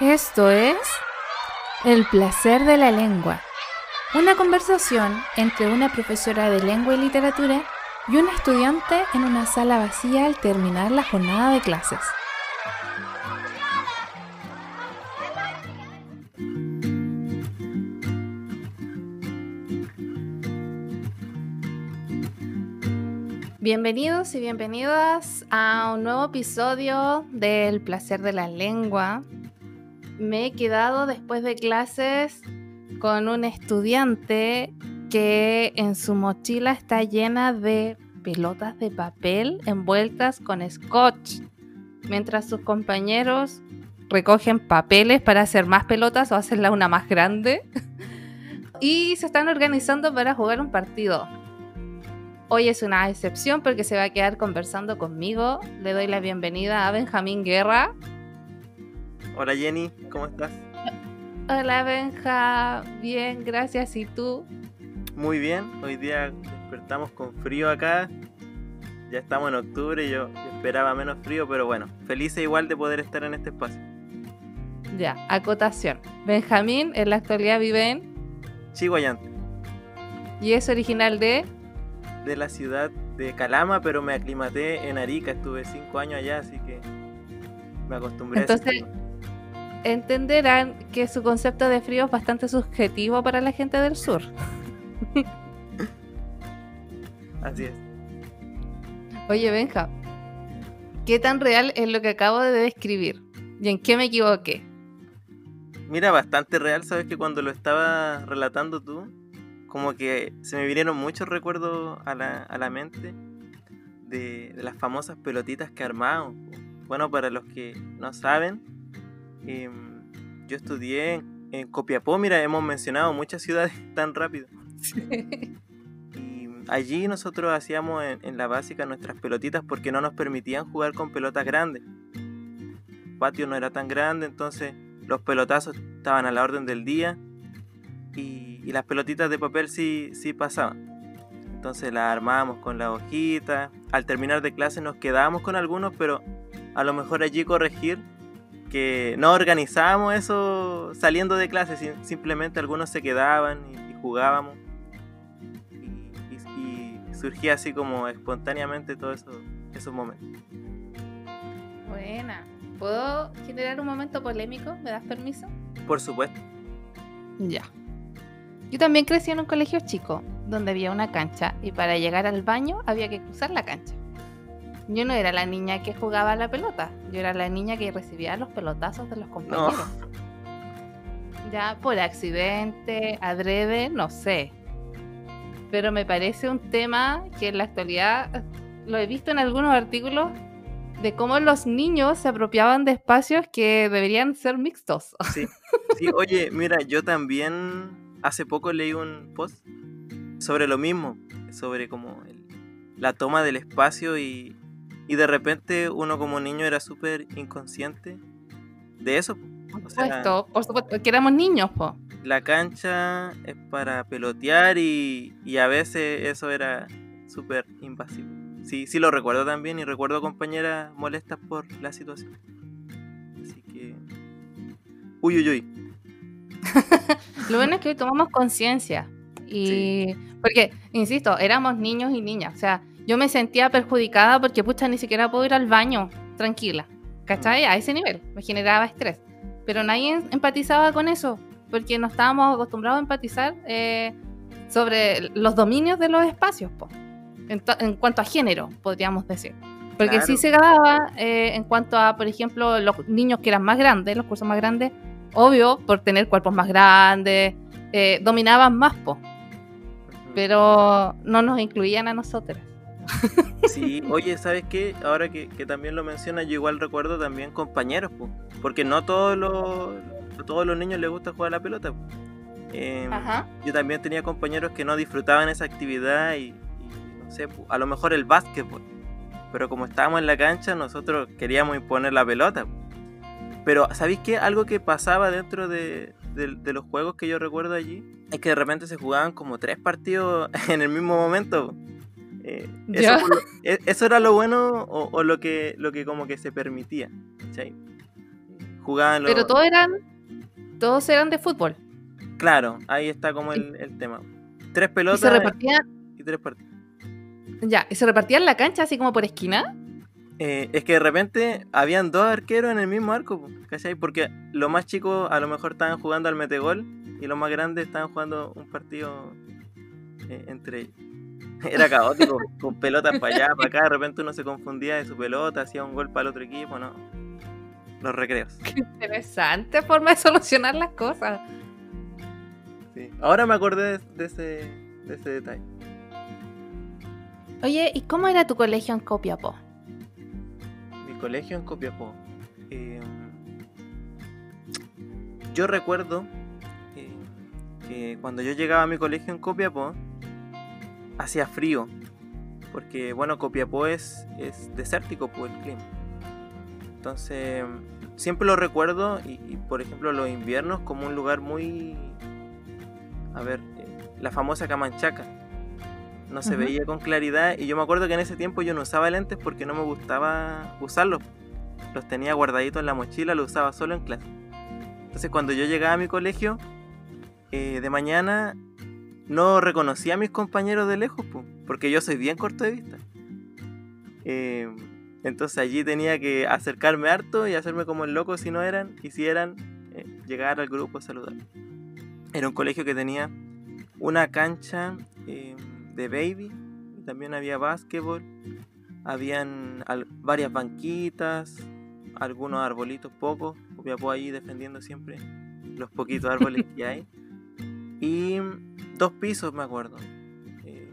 Esto es El placer de la lengua, una conversación entre una profesora de lengua y literatura y un estudiante en una sala vacía al terminar la jornada de clases. Bienvenidos y bienvenidas a un nuevo episodio del placer de la lengua. Me he quedado después de clases con un estudiante que en su mochila está llena de pelotas de papel envueltas con scotch, mientras sus compañeros recogen papeles para hacer más pelotas o hacerla una más grande y se están organizando para jugar un partido. Hoy es una excepción porque se va a quedar conversando conmigo. Le doy la bienvenida a Benjamín Guerra. Hola Jenny, ¿cómo estás? Hola Benja, bien, gracias. ¿Y tú? Muy bien, hoy día despertamos con frío acá. Ya estamos en octubre y yo esperaba menos frío, pero bueno, feliz e igual de poder estar en este espacio. Ya, acotación. Benjamín en la actualidad vive en Chihuayante. Y es original de de la ciudad de Calama, pero me aclimaté en Arica, estuve cinco años allá, así que me acostumbré Entonces, entenderán que su concepto de frío es bastante subjetivo para la gente del sur. así es. Oye, Benja, ¿qué tan real es lo que acabo de describir? ¿Y en qué me equivoqué? Mira, bastante real, sabes que cuando lo estaba relatando tú, como que se me vinieron muchos recuerdos a la, a la mente de, las famosas pelotitas que armamos. Bueno, para los que no saben, em, yo estudié en, Copiapó, mira, hemos mencionado muchas ciudades tan rápido. Y allí nosotros hacíamos en, en, la básica nuestras pelotitas porque no nos permitían jugar con pelotas grandes. El patio no era tan grande, entonces los pelotazos estaban a la orden del día y, las pelotitas de papel sí, sí pasaban. Entonces las armábamos con la hojita. Al terminar de clase nos quedábamos con algunos, pero a lo mejor allí corregir que no organizábamos eso saliendo de clase, simplemente algunos se quedaban y, jugábamos. Y, surgía así como espontáneamente todos eso, esos momentos. Buena. ¿Puedo generar un momento polémico? ¿Me das permiso? Por supuesto. Ya. Yo también crecí en un colegio chico, donde había una cancha y para llegar al baño había que cruzar la cancha. Yo no era la niña que jugaba a la pelota, yo era la niña que recibía los pelotazos de los compañeros. Ya por accidente, adrede, no sé. Pero me parece un tema que en la actualidad lo he visto en algunos artículos de cómo los niños se apropiaban de espacios que deberían ser mixtos. Sí, sí oye, mira, yo también hace poco leí un post sobre lo mismo, sobre como la toma del espacio y, de repente uno como niño era súper inconsciente de eso. Por supuesto, por supuesto, que éramos niños, po. La cancha es para pelotear y, a veces eso era súper invasivo. Sí, sí lo recuerdo también y recuerdo compañeras molestas por la situación. Así que... Uy, uy, uy. Lo bueno es que hoy tomamos conciencia. Y. Porque, insisto, éramos niños y niñas. O sea, yo me sentía perjudicada porque, pucha, ni siquiera puedo ir al baño tranquila. ¿Cachai? A ese nivel. Me generaba estrés. Pero nadie empatizaba con eso. Porque no estábamos acostumbrados a empatizar eh, sobre los dominios de los espacios. En, cuanto a género, podríamos decir. Porque sí se daba eh, en cuanto a, por ejemplo, los niños que eran más grandes, los cursos más grandes, obvio, por tener cuerpos más grandes, eh, dominaban más, po. Pero no nos incluían a nosotras. Sí, oye, ¿sabes qué? Ahora que, también lo menciona, yo igual recuerdo también compañeros, po, porque no todos los, todos los niños les gusta jugar a la pelota. Em, yo también tenía compañeros que no disfrutaban esa actividad y, no sé, a lo mejor el básquetbol. Pero como estábamos en la cancha, nosotros queríamos imponer la pelota. Pero, ¿sabéis qué? Algo que pasaba dentro de, los juegos que yo recuerdo allí es que de repente se jugaban como tres partidos en el mismo momento. Eh, e, eso, era lo bueno o, lo, que, lo que como que se permitía. jugaban los... Pero todos eran, todos eran de fútbol. Claro, ahí está como el, el tema. Tres Y pelotas se repartían, y tres partidos. ya, y se repartían la cancha así como por esquina. Eh, es que de repente habían dos arqueros en el mismo arco, ¿cachai? Porque los más chicos a lo mejor estaban jugando al metegol y los más grandes estaban jugando un partido eh, entre ellos. Era caótico, con pelotas para allá, para acá, de repente uno se confundía de su pelota, hacía un gol para el otro equipo, no. Los recreos. Qué interesante forma de solucionar las cosas. sí. Ahora me acordé de, de ese, de ese detalle. Oye, ¿y cómo era tu colegio en Copiapó? Mi colegio en Copiapó. eh, yo recuerdo eh, que cuando yo llegaba a mi colegio en Copiapó, hacía frío. Porque, bueno, Copiapó es, es desértico por el clima. Entonces, siempre lo recuerdo, y, y, por ejemplo, los inviernos como un lugar muy. A ver, eh, la famosa Camanchaca. No se veía con claridad, y yo me acuerdo que en ese tiempo yo no usaba lentes porque no me gustaba usarlos. Los tenía guardaditos en la mochila, los usaba solo en clase. Entonces, cuando yo llegaba a mi colegio, eh, de mañana no reconocía a mis compañeros de lejos, po, porque yo soy bien corto de vista. Eh, entonces allí tenía que acercarme harto y hacerme como el loco si no eran, y si eran, eh, llegar al grupo a saludar. Era un colegio que tenía una cancha eh, de baby, también había básquetbol, habían varias banquitas, algunos arbolitos pocos, Copiapó ahí defendiendo siempre los poquitos árboles que hay. Y dos pisos, me acuerdo. Eh,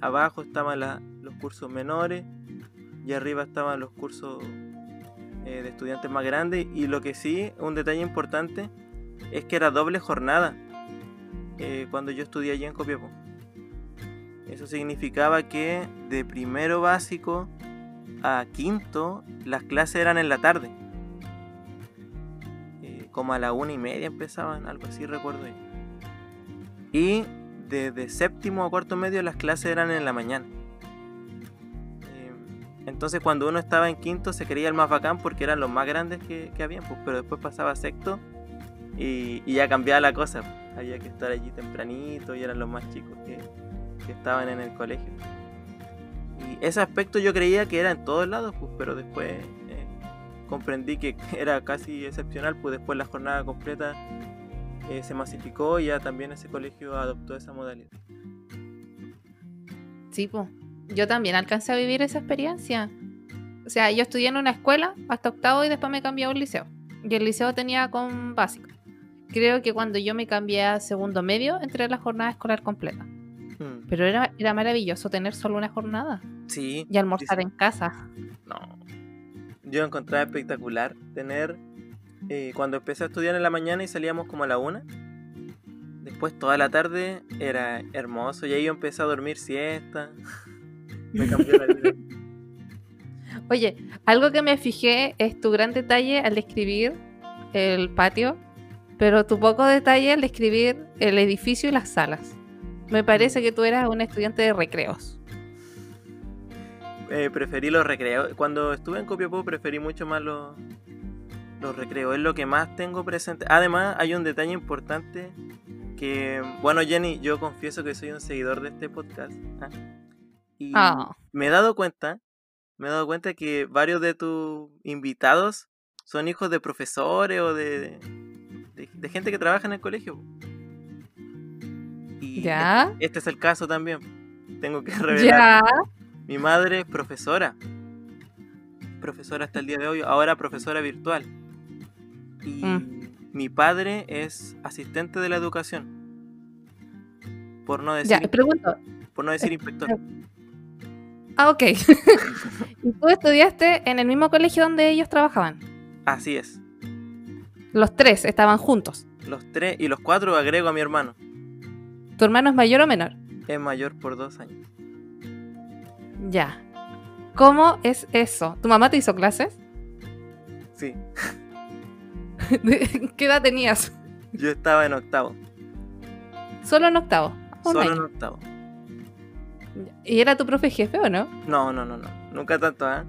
abajo estaban los cursos menores y arriba estaban los cursos eh, de estudiantes más grandes. Y lo que sí, un detalle importante, es que era doble jornada eh, cuando yo estudié allí en Copiapó. Eso significaba que de primero básico a quinto las clases eran en la tarde. Como a la una y media empezaban, algo así recuerdo yo. Y desde séptimo a cuarto medio las clases eran en la mañana. Eh, entonces cuando uno estaba en quinto se creía el más bacán porque eran los más grandes que, que habían, pues, pero después pasaba sexto y, y ya cambiaba la cosa. pues. Había que estar allí tempranito y eran los más chicos que, que estaban en el colegio. Y ese aspecto yo creía que era en todos lados, pues, pero después eh, comprendí que era casi excepcional, pues después la jornada completa eh, se masificó y ya también ese colegio adoptó esa modalidad. Sí, po. Yo también alcancé a vivir esa experiencia. O sea, yo estudié en una escuela hasta octavo y después me cambié a un liceo. Y el liceo tenía con básico. Creo que cuando yo me cambié a segundo medio, entré a la jornada escolar completa. Hmm, Pero era, era maravilloso tener solo una jornada Sí, y almorzar sí, en casa. no. Yo encontraba espectacular tener, eh, cuando empecé a estudiar en la mañana y salíamos como a la una, después toda la tarde era hermoso y ahí yo empecé a dormir siesta. Me cambió la vida. Oye, algo que me fijé es tu gran detalle al describir el patio, pero tu poco detalle al describir el edificio y las salas. Me parece que tú eras un estudiante de recreos. Eh, preferí los recreos. Cuando estuve en Copiapó preferí mucho más los, los recreos. Es lo que más tengo presente. Además, hay un detalle importante que, bueno, Jenny, yo confieso que soy un seguidor de este podcast. ¿ah? Y Ah. me he dado cuenta, me he dado cuenta que varios de tus invitados son hijos de profesores o de, de, de gente que trabaja en el colegio. Y ¿Ya? este es el caso también. Tengo que revelar. Ya. Mi madre es profesora. Profesora hasta el día de hoy, ahora profesora virtual. Y Mm. mi padre es asistente de la educación. Por no Ya, decir, pregunto. por no decir inspector. Ah, ok. ¿Y tú estudiaste en el mismo colegio donde ellos trabajaban? Así es. Los tres estaban juntos. Los tres y los cuatro agrego a mi hermano. ¿Tu hermano es mayor o menor? Es mayor por dos años. Ya. ¿Cómo es eso? ¿Tu mamá te hizo clases? Sí. ¿Qué edad tenías? Yo estaba en octavo. Solo en octavo. Solo en octavo. ¿Y era tu profe jefe o no? No, no, no, no. Nunca tanto, ¿ah?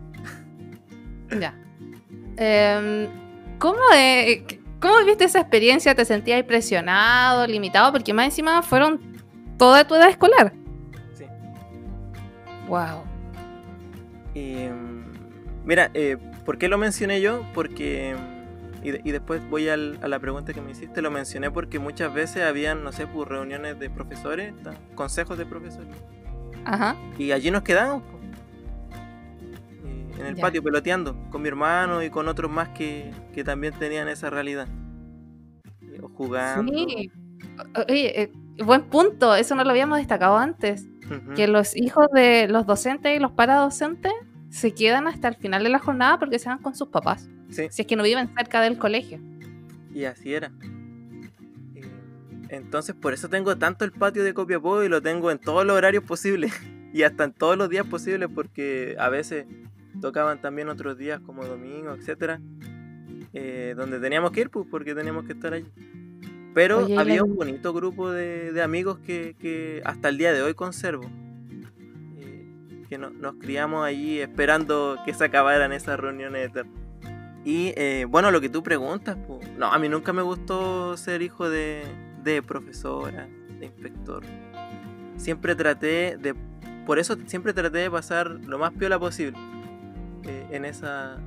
Ya. Em, ¿Cómo, eh, ¿Cómo viste esa experiencia? ¿Te sentías presionado, limitado? Porque más encima fueron toda tu edad escolar. Sí. Wow. Mira, eh, ¿por qué lo mencioné yo? Porque y, después voy a la pregunta que me hiciste, lo mencioné porque muchas veces habían, no sé, pues, reuniones de profesores, consejos de profesores. Ajá. Y allí nos quedamos. en el patio peloteando con mi hermano y con otros más que, también tenían esa realidad. O jugando. Sí. Oye, eh, buen punto, eso no lo habíamos destacado antes. Que los hijos de los docentes y los paradocentes se quedan hasta el final de la jornada porque se van con sus papás. Si es que no viven cerca del colegio. Y así era. Eh, entonces, por eso tengo tanto el patio de Copiapó y lo tengo en todos los horarios posibles. y hasta en todos los días posibles porque a veces tocaban también otros días como domingo, etcétera. Eh, donde teníamos que ir, pues, porque teníamos que estar allí. Pero había un bonito grupo de, amigos que, hasta el día de hoy conservo nos criamos allí esperando que se acabaran esas reuniones eternas. Y eh, bueno, lo que tú preguntas, no, a mí nunca me gustó ser hijo de, de profesora, de inspector. Siempre traté de, por eso siempre traté de pasar lo más piola posible eh, en esa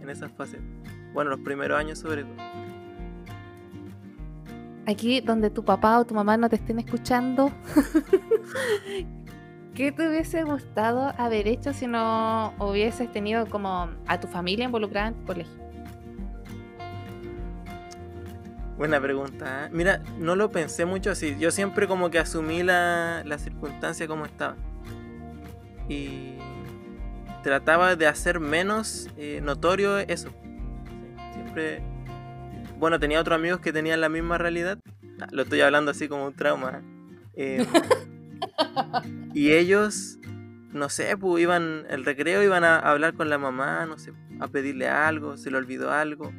en esas fases. Bueno, los primeros años sobre todo. Aquí donde tu papá o tu mamá no te estén escuchando, ¿Qué te hubiese gustado haber hecho si no hubieses tenido como a tu familia involucrada en tu colegio? Buena pregunta. ¿eh? Mira, no lo pensé mucho así. Yo siempre como que asumí la, la circunstancia como estaba. Y trataba de hacer menos eh, notorio eso. Siempre... Bueno, tenía otros amigos que tenían la misma realidad. Lo estoy hablando así como un trauma. ¿eh? y ellos, no sé, pues iban, el recreo iban a hablar con la mamá, no sé, a pedirle algo, se le olvidó algo.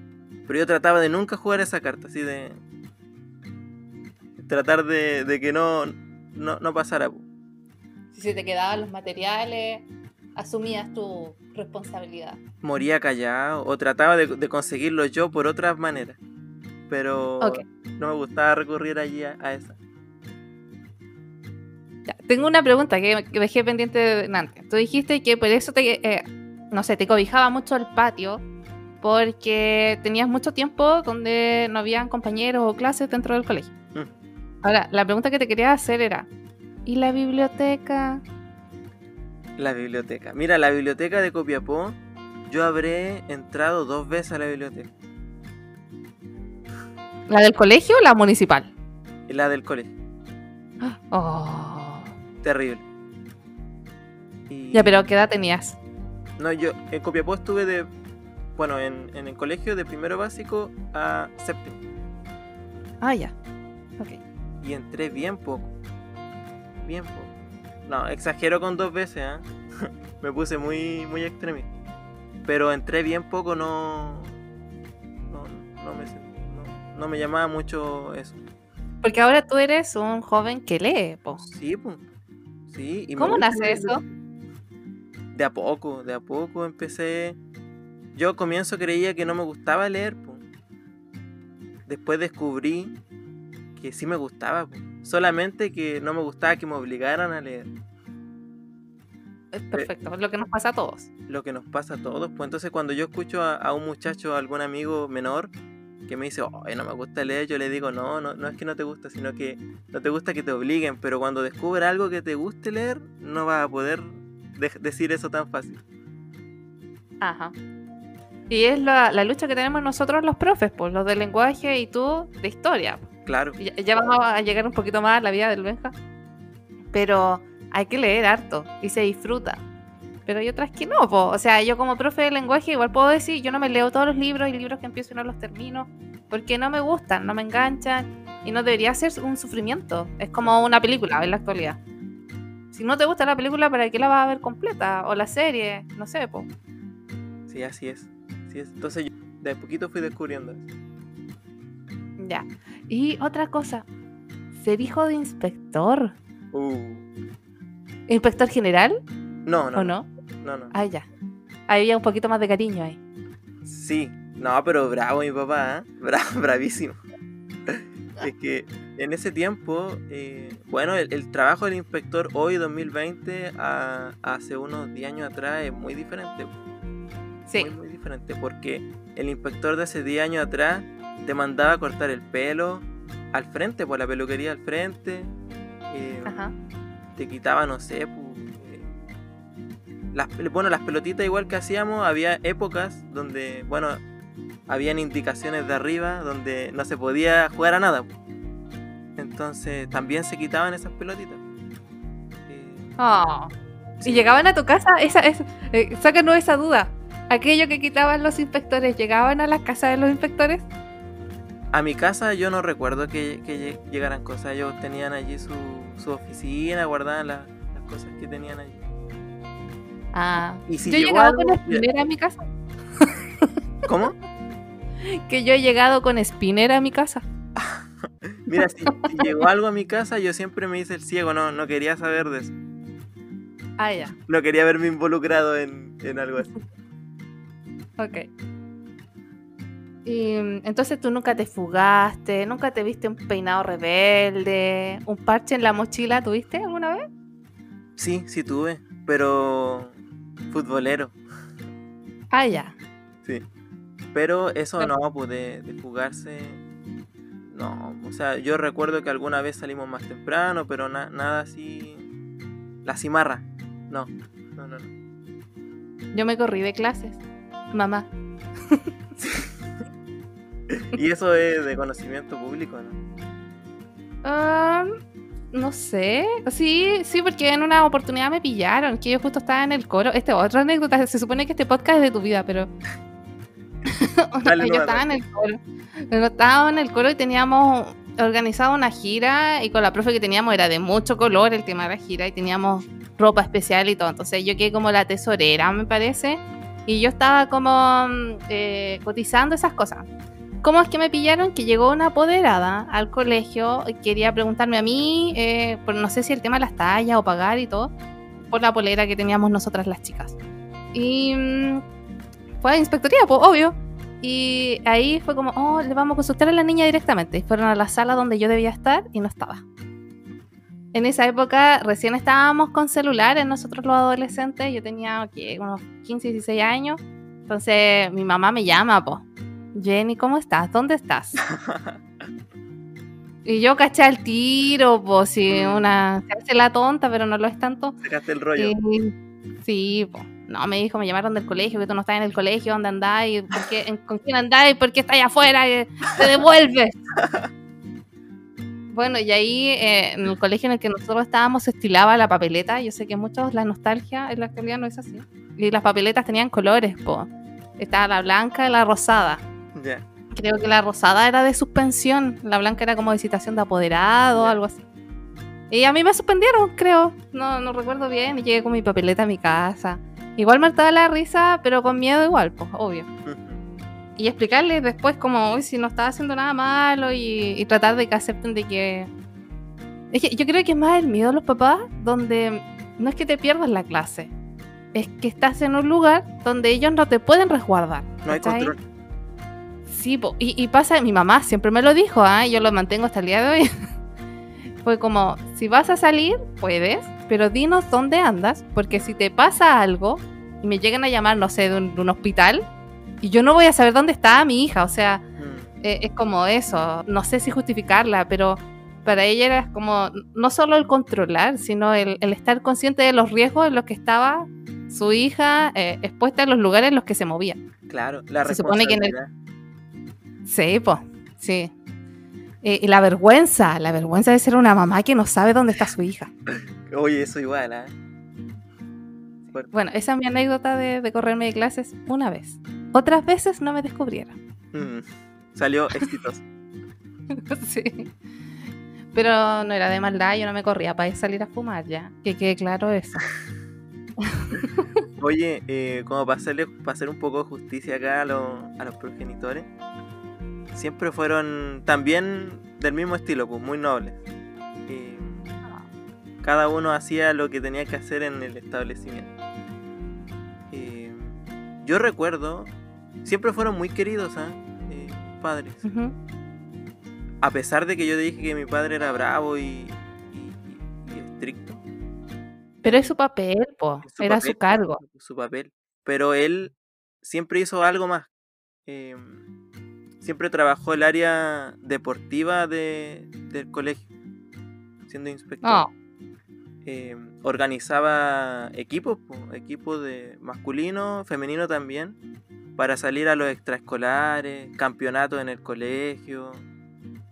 Pero yo trataba de nunca jugar esa carta, así de. Tratar de, que no, no, pasara. Pues. Si se te quedaban los materiales, asumías tu responsabilidad. Moría callado o trataba de, conseguirlo yo por otras maneras. Pero no me gustaba recurrir allí a esa tengo una pregunta que, dejé pendiente de antes. Tú dijiste que por eso te, eh, no sé, te cobijaba mucho el patio porque tenías mucho tiempo donde no habían compañeros o clases dentro del colegio. Mm. Ahora, la pregunta que te quería hacer era, ¿y la biblioteca? La biblioteca. Mira, la biblioteca de Copiapó, yo habré entrado dos veces a la biblioteca. ¿La del colegio o la municipal? La del colegio. Oh terrible. Ya, pero ¿qué edad tenías? No, yo en Copiapó estuve de. Bueno, en, el colegio de primero básico a séptimo. Ah, ya. Ok. Y entré bien poco. Bien poco. No, exagero con dos veces, ¿eh? me puse muy, muy extremista. Pero entré bien poco, no. No, no, me, no, me llamaba mucho eso. Porque ahora tú eres un joven que lee, po. Sí, pues. ¿Cómo nace eso? De a poco, de a poco empecé. Yo al comienzo creía que no me gustaba leer. Después descubrí que sí me gustaba. Solamente que no me gustaba que me obligaran a leer. Es perfecto, es lo que nos pasa a todos. Lo que nos pasa a todos. Pues entonces cuando yo escucho a, a un muchacho, a algún amigo menor, que me dice, no me gusta leer, yo le digo, no, no, no es que no te gusta, sino que no te gusta que te obliguen, pero cuando descubre algo que te guste leer, no vas a poder decir eso tan fácil. Ajá. Y es la, lucha que tenemos nosotros los profes, pues, los de lenguaje y tú de historia. Claro. Ya, vamos a llegar un poquito más a la vida del Benja. Pero hay que leer harto y se disfruta pero hay otras que no. O sea, yo como profe de lenguaje igual puedo decir, yo no me leo todos los libros y libros que empiezo y no los termino, porque no me gustan, no me enganchan y no debería ser un sufrimiento. Es como una película en la actualidad. Si no te gusta la película, ¿para qué la vas a ver completa? O la serie, no sé, po. Sí, así es. Así es. Entonces yo de poquito fui descubriendo eso. Ya. Y otra cosa, ser hijo de inspector. Uh. ¿Inspector general? No, no. ¿O no? No, no. Ah, ya. Había un poquito más de cariño ahí. Sí, No, pero bravo mi papá, ¿eh? bravísimo. es que en ese tiempo, eh, bueno, el, trabajo del inspector hoy 2020 a, hace unos 10 años atrás es muy diferente. Sí. Muy, muy diferente, porque el inspector de hace 10 años atrás te mandaba a cortar el pelo al frente, por la peluquería al frente. Eh, te quitaba, no sé, eh, las, bueno, las pelotitas igual que hacíamos, había épocas donde, bueno, habían indicaciones de arriba donde no se podía jugar a nada. Entonces también se quitaban esas pelotitas. Eh, ah. Y llegaban a tu casa, esa, esa eh, sácanos esa duda. Aquello que quitaban los inspectores, ¿llegaban a la casa de los inspectores? A mi casa yo no recuerdo que, llegaran cosas. Ellos tenían allí su, su oficina, guardaban las cosas que tenían allí. Ah, ¿Y si yo he llegado con Spinner a mi casa. ¿Cómo? que yo he llegado con Spinner a mi casa. Mira, si, llegó algo a mi casa, yo siempre me hice el ciego, no, no quería saber de eso. Ah, ya. No quería verme involucrado en, en algo así. Ok. Y entonces tú nunca te fugaste, nunca te viste un peinado rebelde, un parche en la mochila, ¿tuviste alguna vez? Sí, sí tuve, pero futbolero. Ah, ya. Sí. Pero eso no, pues de, fugarse, no. O sea, yo recuerdo que alguna vez salimos más temprano, pero nada así. La cimarra, no. No, no, no. Yo me corrí de clases, mamá. y eso es de conocimiento público, ¿no? No sé. Sí, sí, porque en una oportunidad me pillaron, que yo justo estaba en el coro. Este otra anécdota, se supone que este podcast es de tu vida, pero yo estaba en el coro. Estaba en el coro y teníamos organizado una gira y con la profe que teníamos era de mucho color el tema de la gira y teníamos ropa especial y todo. Entonces yo quedé como la tesorera, me parece. Y yo estaba como eh, cotizando esas cosas. ¿Cómo es que me pillaron? Que llegó una apoderada al colegio y quería preguntarme a mí, eh, por no sé si el tema de las tallas o pagar y todo, por la polera que teníamos nosotras las chicas. Y mm, fue a inspectoría, pues obvio. Y ahí fue como, oh, le vamos a consultar a la niña directamente. Y fueron a la sala donde yo debía estar y no estaba. En esa época recién estábamos con celulares, nosotros los adolescentes. Yo tenía unos 15, 16 años. Entonces mi mamá me llama, pues. Jenny, ¿cómo estás? ¿Dónde estás? y yo caché al tiro, pues, si mm. una. Se hace la tonta, pero no lo es tanto. Sacaste el rollo. sí, pues. No, me dijo, me llamaron del colegio, que tú no estás en el colegio, ¿dónde andáis? ¿Con quién andáis? ¿Por qué estáis afuera? ¿Te devuelves? bueno, y ahí eh, en el colegio en el que nosotros estábamos se estilaba la papeleta. Yo sé que muchos la nostalgia en la actualidad no es así. Y las papeletas tenían colores, po. Estaba la blanca y la rosada. Creo que la rosada era de suspensión, la blanca era como de citación de apoderado o algo así. Y a mí me suspendieron, creo. No, no recuerdo bien. Y llegué con mi papeleta a mi casa. Igual me hartaba la risa, pero con miedo igual, pues, obvio. y explicarles después como, uy, si no estaba haciendo nada malo y, tratar de que acepten de que... Es que yo creo que es más el miedo de los papás, donde no es que te pierdas la clase, es que estás en un lugar donde ellos no te pueden resguardar. No hay control. Sí, y, y, pasa, mi mamá siempre me lo dijo, ¿ah? yo lo mantengo hasta el día de hoy. Fue como, si vas a salir, puedes, pero dinos dónde andas, porque si te pasa algo y me llegan a llamar, no sé, de un, hospital, y yo no voy a saber dónde está mi hija, o sea, mm. eh, es como eso, no sé si justificarla, pero para ella era como no solo el controlar, sino el, estar consciente de los riesgos en los que estaba su hija eh, expuesta en los lugares en los que se movía. Claro, la se supone que en el... Sí, pues, sí. Eh, y la vergüenza, la vergüenza de ser una mamá que no sabe dónde está su hija. Oye, eso igual, ¿eh? Bueno, esa es mi anécdota de, correrme de clases una vez. Otras veces no me descubrieron. Mm, salió exitoso. sí. Pero no era de maldad, yo no me corría para salir a fumar ya. Que quede claro eso. Oye, eh, como para, hacerle, para hacer un poco de justicia acá a, a los progenitores, siempre fueron también del mismo estilo, pues muy nobles. cada uno hacía lo que tenía que hacer en el establecimiento. yo recuerdo siempre fueron muy queridos, ¿ah? Eh, padres. A pesar de que yo dije que mi padre era bravo y, y- estricto. Pero es su papel, po. su Era papel, su cargo. Su papel. Pero él siempre hizo algo más. Eh, siempre trabajó el área deportiva de- del colegio, siendo inspector. Oh, eh, organizaba equipos, po, equipos de masculino, femenino también, para salir a los extraescolares, campeonatos en el colegio,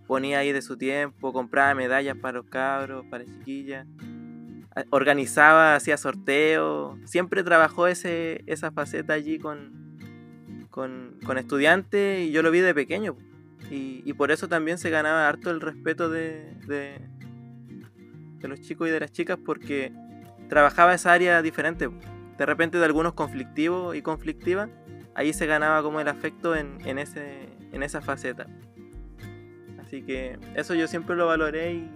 ponía ahí de su tiempo, compraba medallas para los cabros, para las chiquillas, organizaba, hacía sorteos, siempre trabajó ese, esa faceta allí con, con, con estudiantes y yo lo vi de pequeño. Y, y por eso también se ganaba harto el respeto de, de, los chicos y de las chicas porque trabajaba esa área diferente. De repente de algunos conflictivos y conflictivas, ahí se ganaba como el afecto en, en, ese, en esa faceta. Así que eso yo siempre lo valoré y,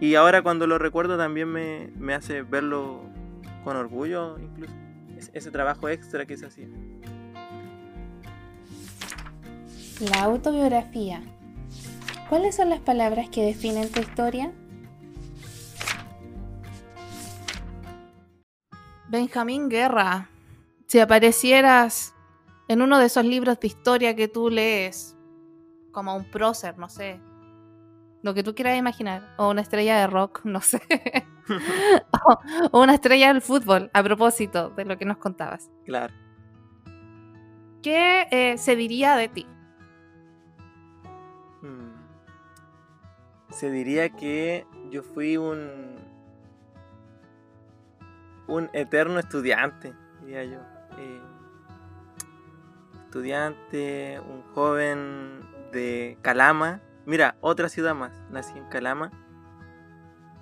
y ahora cuando lo recuerdo también me, me hace verlo con orgullo incluso. Ese, ese trabajo extra que se hacía. La autobiografía. ¿Cuáles son las palabras que definen tu historia? Benjamín Guerra, si aparecieras en uno de esos libros de historia que tú lees, como un prócer, no sé, lo que tú quieras imaginar, o una estrella de rock, no sé, o, una estrella del fútbol, a propósito de lo que nos contabas, Claro. ¿qué eh, se diría de ti? Se diría que yo fui un un eterno estudiante, diría yo. Eh, estudiante, un joven de Calama. Mira, otra ciudad más. Nací en Calama,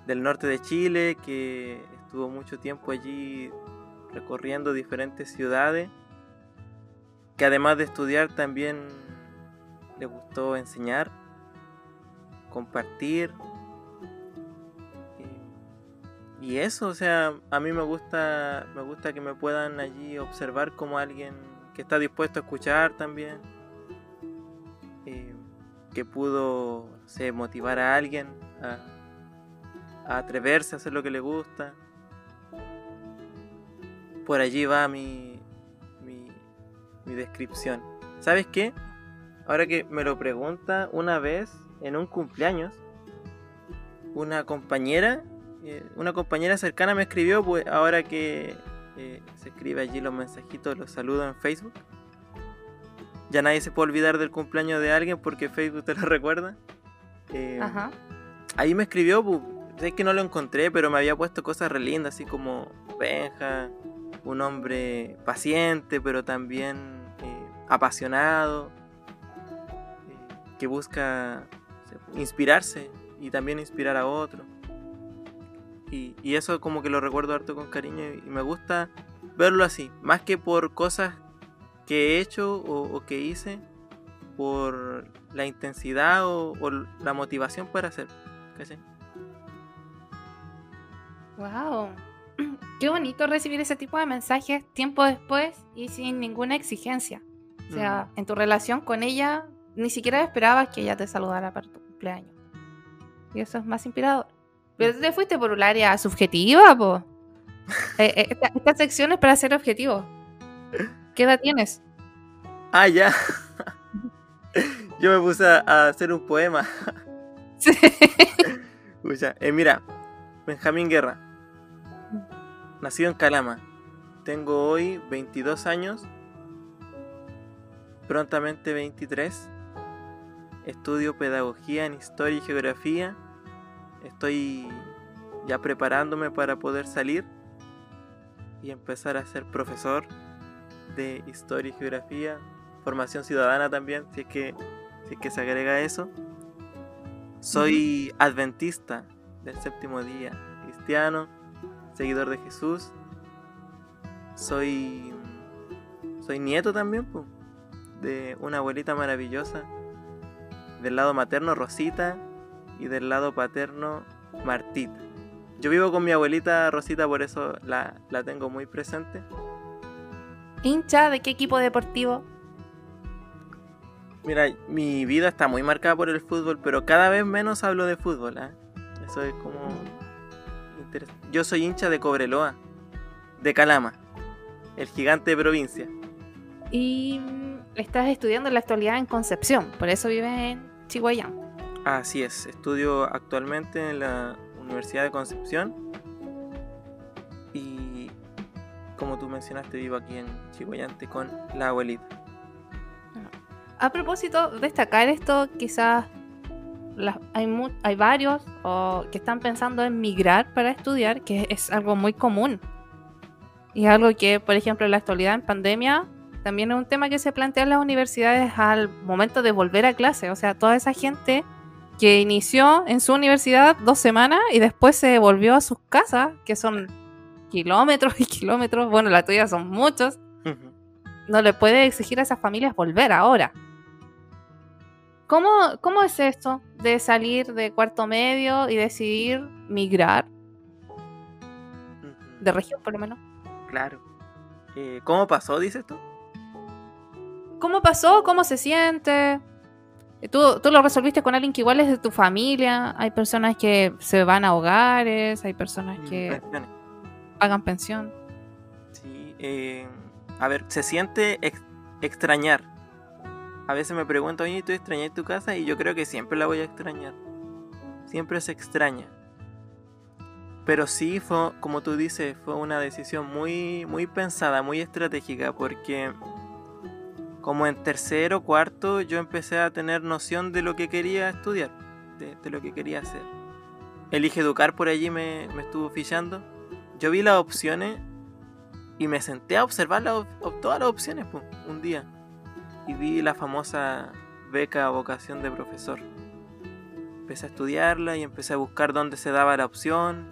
del norte de Chile, que estuvo mucho tiempo allí recorriendo diferentes ciudades. Que además de estudiar también le gustó enseñar, compartir. Y, eso, o sea, a mí me gusta, me gusta que me puedan allí observar como alguien que está dispuesto a escuchar también. eh, que pudo, no motivar a alguien a, a atreverse a hacer lo que le gusta. Por allí va mi, mi, mi descripción. ¿Sabes qué? Ahora que me lo pregunta, una vez en un cumpleaños, una compañera, eh, una compañera cercana me escribió, pues ahora que eh, se escribe allí los mensajitos, los saludos en Facebook. Ya nadie se puede olvidar del cumpleaños de alguien porque Facebook te lo recuerda. Eh, Ajá. ahí me escribió, pues, sé que no lo encontré, pero me había puesto cosas re lindas, así como Benja, un hombre paciente, pero también eh, apasionado, que busca inspirarse y también inspirar a otro. Y, y eso como que lo recuerdo harto con cariño y, y me gusta verlo así, más que por cosas que he hecho o, o que hice, por la intensidad o, o la motivación para hacer. ¿cachai? Wow. Qué bonito recibir ese tipo de mensajes tiempo después y sin ninguna exigencia. O sea, en tu relación con ella, ni siquiera esperabas que ella te saludara para tu cumpleaños. Y eso es más inspirador. Pero tú te fuiste por un área subjetiva, po. Eh, eh, esta, esta sección es para ser objetivo. ¿Qué edad tienes? Ah, ya. Yo me puse a, a hacer un poema. Sí. Escucha, eh, mira, Benjamín Guerra. Nacido en Calama. Tengo hoy 22 años. Prontamente 23. Estudio pedagogía en historia y geografía. Estoy ya preparándome para poder salir y empezar a ser profesor de historia y geografía. Formación ciudadana también, si es que, si es que se agrega eso. Soy adventista del séptimo día, cristiano, seguidor de Jesús. Soy soy nieto también po, de una abuelita maravillosa. Del lado materno Rosita y del lado paterno Martita. Yo vivo con mi abuelita Rosita, por eso la, la tengo muy presente. hincha de qué equipo deportivo? Mira, mi vida está muy marcada por el fútbol, pero cada vez menos hablo de fútbol. ¿eh? Eso es como. Yo soy hincha de Cobreloa, de Calama, el gigante de provincia. Y estás estudiando en la actualidad en Concepción, por eso vives en Chihuahua. Así es, estudio actualmente en la Universidad de Concepción y como tú mencionaste vivo aquí en Chihuayante con la abuelita. A propósito, destacar esto, quizás hay, hay varios o que están pensando en migrar para estudiar, que es algo muy común. Y es algo que, por ejemplo, en la actualidad, en pandemia, también es un tema que se plantea en las universidades al momento de volver a clase. O sea, toda esa gente que inició en su universidad dos semanas y después se volvió a sus casas, que son kilómetros y kilómetros, bueno, la tuya son muchos, no le puede exigir a esas familias volver ahora. ¿Cómo, ¿Cómo es esto de salir de cuarto medio y decidir migrar? De región, por lo menos. Claro. Eh, ¿Cómo pasó, dices tú? ¿Cómo pasó? ¿Cómo se siente? ¿Tú, ¿Tú, lo resolviste con alguien que igual es de tu familia? Hay personas que se van a hogares, hay personas mm, que pagan pensión. Sí, eh, a ver, se siente extrañar a veces me pregunto, oye, ¿tú extrañas tu casa? Y yo creo que siempre la voy a extrañar. Siempre se extraña. Pero sí fue, como tú dices, fue una decisión muy, muy pensada, muy estratégica, porque como en tercero, cuarto, yo empecé a tener noción de lo que quería estudiar, de, lo que quería hacer. Elige Educar por allí me, estuvo fichando. Yo vi las opciones y me senté a observar todas las opciones un día y vi la famosa beca vocación de profesor. Empecé a estudiarla y empecé a buscar dónde se daba la opción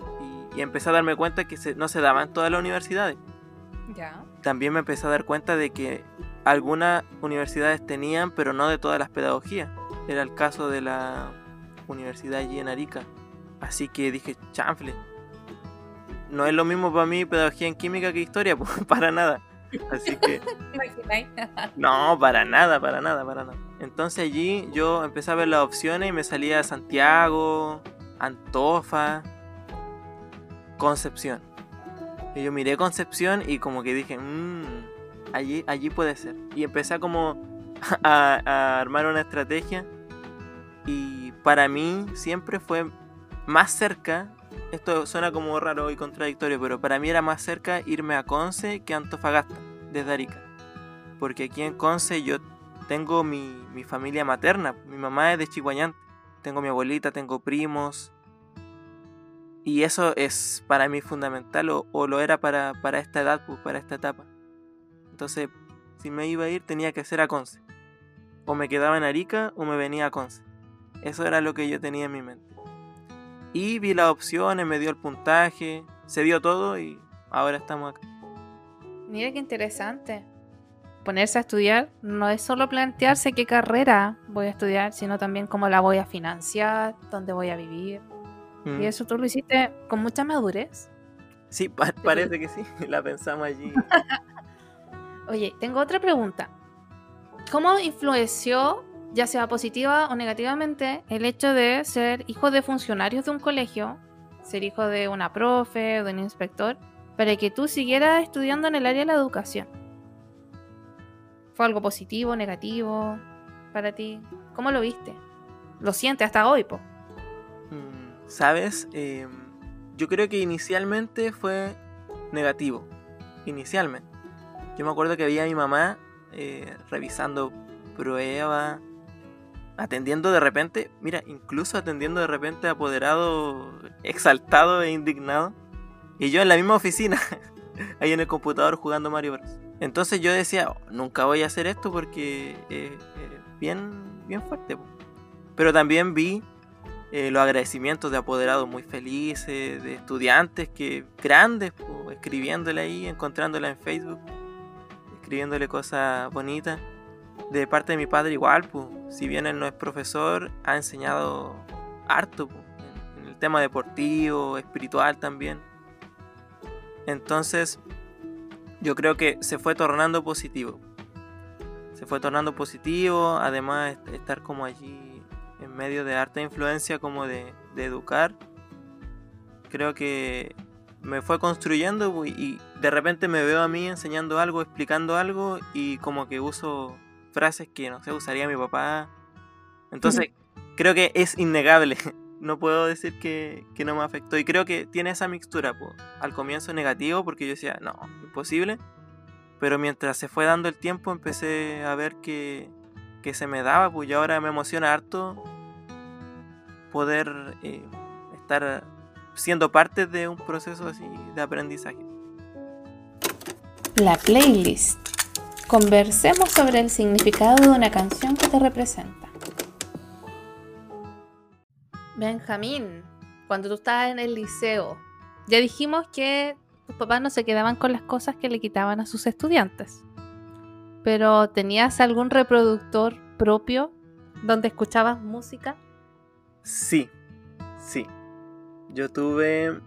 y, empecé a darme cuenta que no se daba en todas las universidades. Ya. También me empecé a dar cuenta de que algunas universidades tenían, pero no de todas las pedagogías. Era el caso de la universidad allí en Arica. Así que dije, chanfle. No es lo mismo para mí pedagogía en química que historia, para nada. Así que. no, para nada, para nada, para nada. Entonces allí yo empecé a ver las opciones y me salía Santiago, Antofa, Concepción. Y yo miré Concepción y como que dije, mmm, allí, allí puede ser. Y empecé como a, armar una estrategia. Y para mí siempre fue más cerca esto suena como raro y contradictorio, pero para mí era más cerca irme a Conce que a Antofagasta, desde Arica. Porque aquí en Conce yo tengo mi, familia materna, mi mamá es de Chihuayán, tengo mi abuelita, tengo primos. Y eso es para mí fundamental, o, lo era para, para esta edad, pues, para esta etapa. Entonces, si me iba a ir, tenía que ser a Conce. O me quedaba en Arica o me venía a Conce. Eso era lo que yo tenía en mi mente. Y vi las opciones, me dio el puntaje, se dio todo y ahora estamos acá. Mira qué interesante. Ponerse a estudiar no es solo plantearse qué carrera voy a estudiar, sino también cómo la voy a financiar, dónde voy a vivir. Y mm. eso tú lo hiciste con mucha madurez. Sí, parece que sí, la pensamos allí. Oye, tengo otra pregunta. ¿Cómo influenció ya sea positiva o negativamente, el hecho de ser hijo de funcionarios de un colegio, ser hijo de una profe, de un inspector, para que tú siguieras estudiando en el área de la educación. ¿Fue algo positivo, negativo para ti? ¿Cómo lo viste? ¿Lo sientes hasta hoy, po? Mm, Sabes, em, yo creo que inicialmente fue negativo. Inicialmente. Yo me acuerdo que había a mi mamá eh, revisando pruebas atendiendo de repente, mira, incluso atendiendo de repente apoderado, exaltado e indignado. Y yo en la misma oficina, ahí en el computador jugando Mario Bros. Entonces yo decía, oh, nunca voy a hacer esto porque es bien, bien fuerte. Pero también vi eh, los agradecimientos de apoderados muy felices, de estudiantes que grandes, escribiéndole ahí, encontrándola en Facebook, escribiéndole cosas bonitas de parte de mi padre igual, pues, si bien él no es profesor, ha enseñado harto en el tema deportivo, espiritual también. Entonces, yo creo que se fue tornando positivo. Se fue tornando positivo, además estar como allí en medio de harta influencia como de, de educar, creo que me fue construyendo y de repente me veo a mí enseñando algo, explicando algo y como que uso frases que no sé, usaría mi papá. Entonces, creo que es innegable. No puedo decir que, no me afectó. Y creo que tiene esa mixtura. Al comienzo negativo, porque yo decía, no, imposible. Pero mientras se fue dando el tiempo, empecé a ver que, que se me daba. Pues y ahora me emociona harto poder eh, estar siendo parte de un proceso así de aprendizaje. La playlist. Conversemos sobre el significado de una canción que te representa. Benjamín, cuando tú estabas en el liceo, ya dijimos que tus papás no se quedaban con las cosas que le quitaban a sus estudiantes. Pero ¿tenías algún reproductor propio donde escuchabas música? Sí, sí. Yo tuve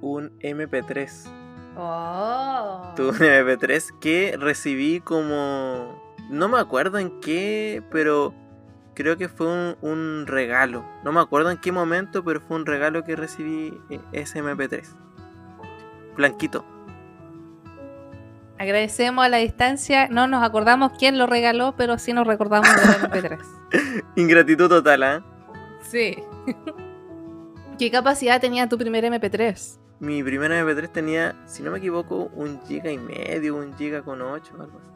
un MP3 Oh. Tuve un MP3 que recibí como. No me acuerdo en qué, pero creo que fue un, regalo. No me acuerdo en qué momento, pero fue un regalo que recibí eh, ese MP3. Blanquito. Agradecemos a la distancia. No nos acordamos quién lo regaló, pero sí nos recordamos del MP3. Ingratitud total, ¿ah? Sí. ¿Qué capacidad tenía tu primer MP3? mi primer MP3 tenía, si no me equivoco, un giga y medio, un giga con ocho, algo así.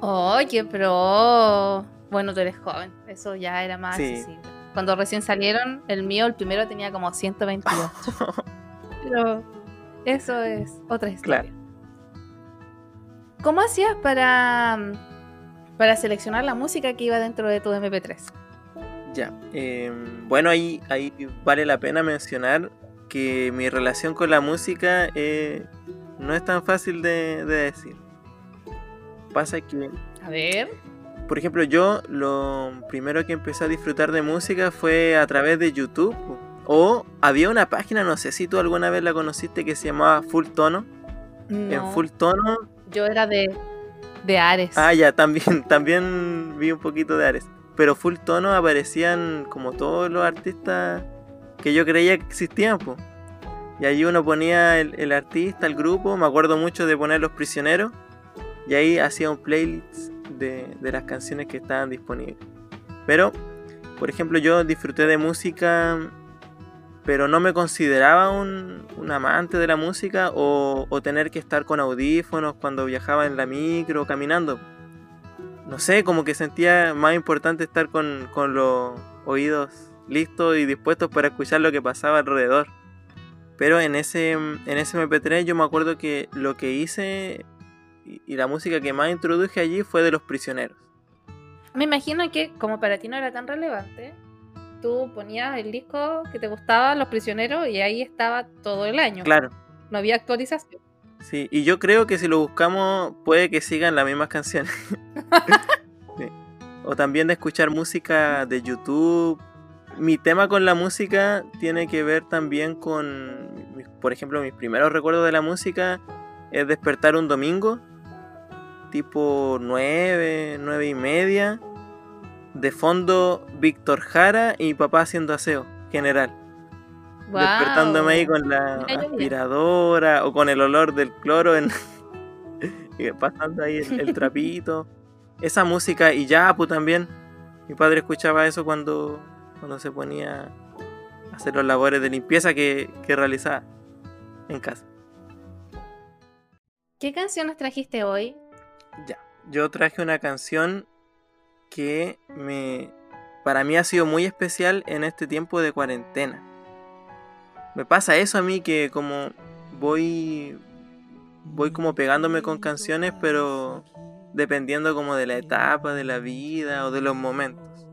Oye, pero bueno, tú eres joven, eso ya era más accesible. Cuando recién salieron, el mío, el primero tenía como 128. pero eso es otra historia. ¿Cómo hacías para, para seleccionar la música que iba dentro de tu MP3? Ya, em, bueno, ahí, ahí vale la pena mencionar que mi relación con la música eh, no es tan fácil de, decir. Pasa que... A ver. Por ejemplo, yo lo primero que empecé a disfrutar de música fue a través de YouTube. O había una página, no sé si tú alguna vez la conociste, que se llamaba Full Tono. En Full Tono... Yo era de, de Ares. Ah, ya, también, también vi un poquito de Ares. Pero Full Tono aparecían como todos los artistas que yo creía que existían, pues. Y ahí uno ponía el, artista, el grupo, me acuerdo mucho de poner Los Prisioneros, y ahí hacía un playlist de, las canciones que estaban disponibles. Pero, por ejemplo, yo disfruté de música, pero no me consideraba un, amante de la música o, tener que estar con audífonos cuando viajaba en la micro, caminando. No sé, como que sentía más importante estar con, con los oídos listos y dispuestos para escuchar lo que pasaba alrededor. Pero en ese, en ese MP3 yo me acuerdo que lo que hice y, la música que más introduje allí fue de los prisioneros. Me imagino que como para ti no era tan relevante, tú ponías el disco que te gustaba, Los Prisioneros, y ahí estaba todo el año. Claro. No había actualización. Sí, y yo creo que si lo buscamos puede que sigan las mismas canciones. O también de escuchar música de YouTube mi tema con la música tiene que ver también con, por ejemplo, mis primeros recuerdos de la música es despertar un domingo, tipo 9, 9 y media, de fondo Víctor Jara y papá haciendo aseo general. Despertándome ahí con la aspiradora o con el olor del cloro en pasando ahí el, el trapito. Esa música y Yapu también. Mi padre escuchaba eso cuando cuando se ponía a hacer los labores de limpieza que, que realizaba en casa. ¿Qué canciones trajiste hoy? Ya, yo traje una canción que me para mí ha sido muy especial en este tiempo de cuarentena. Me pasa eso a mí que como voy voy como pegándome con canciones, pero dependiendo como de la etapa de la vida o de los momentos.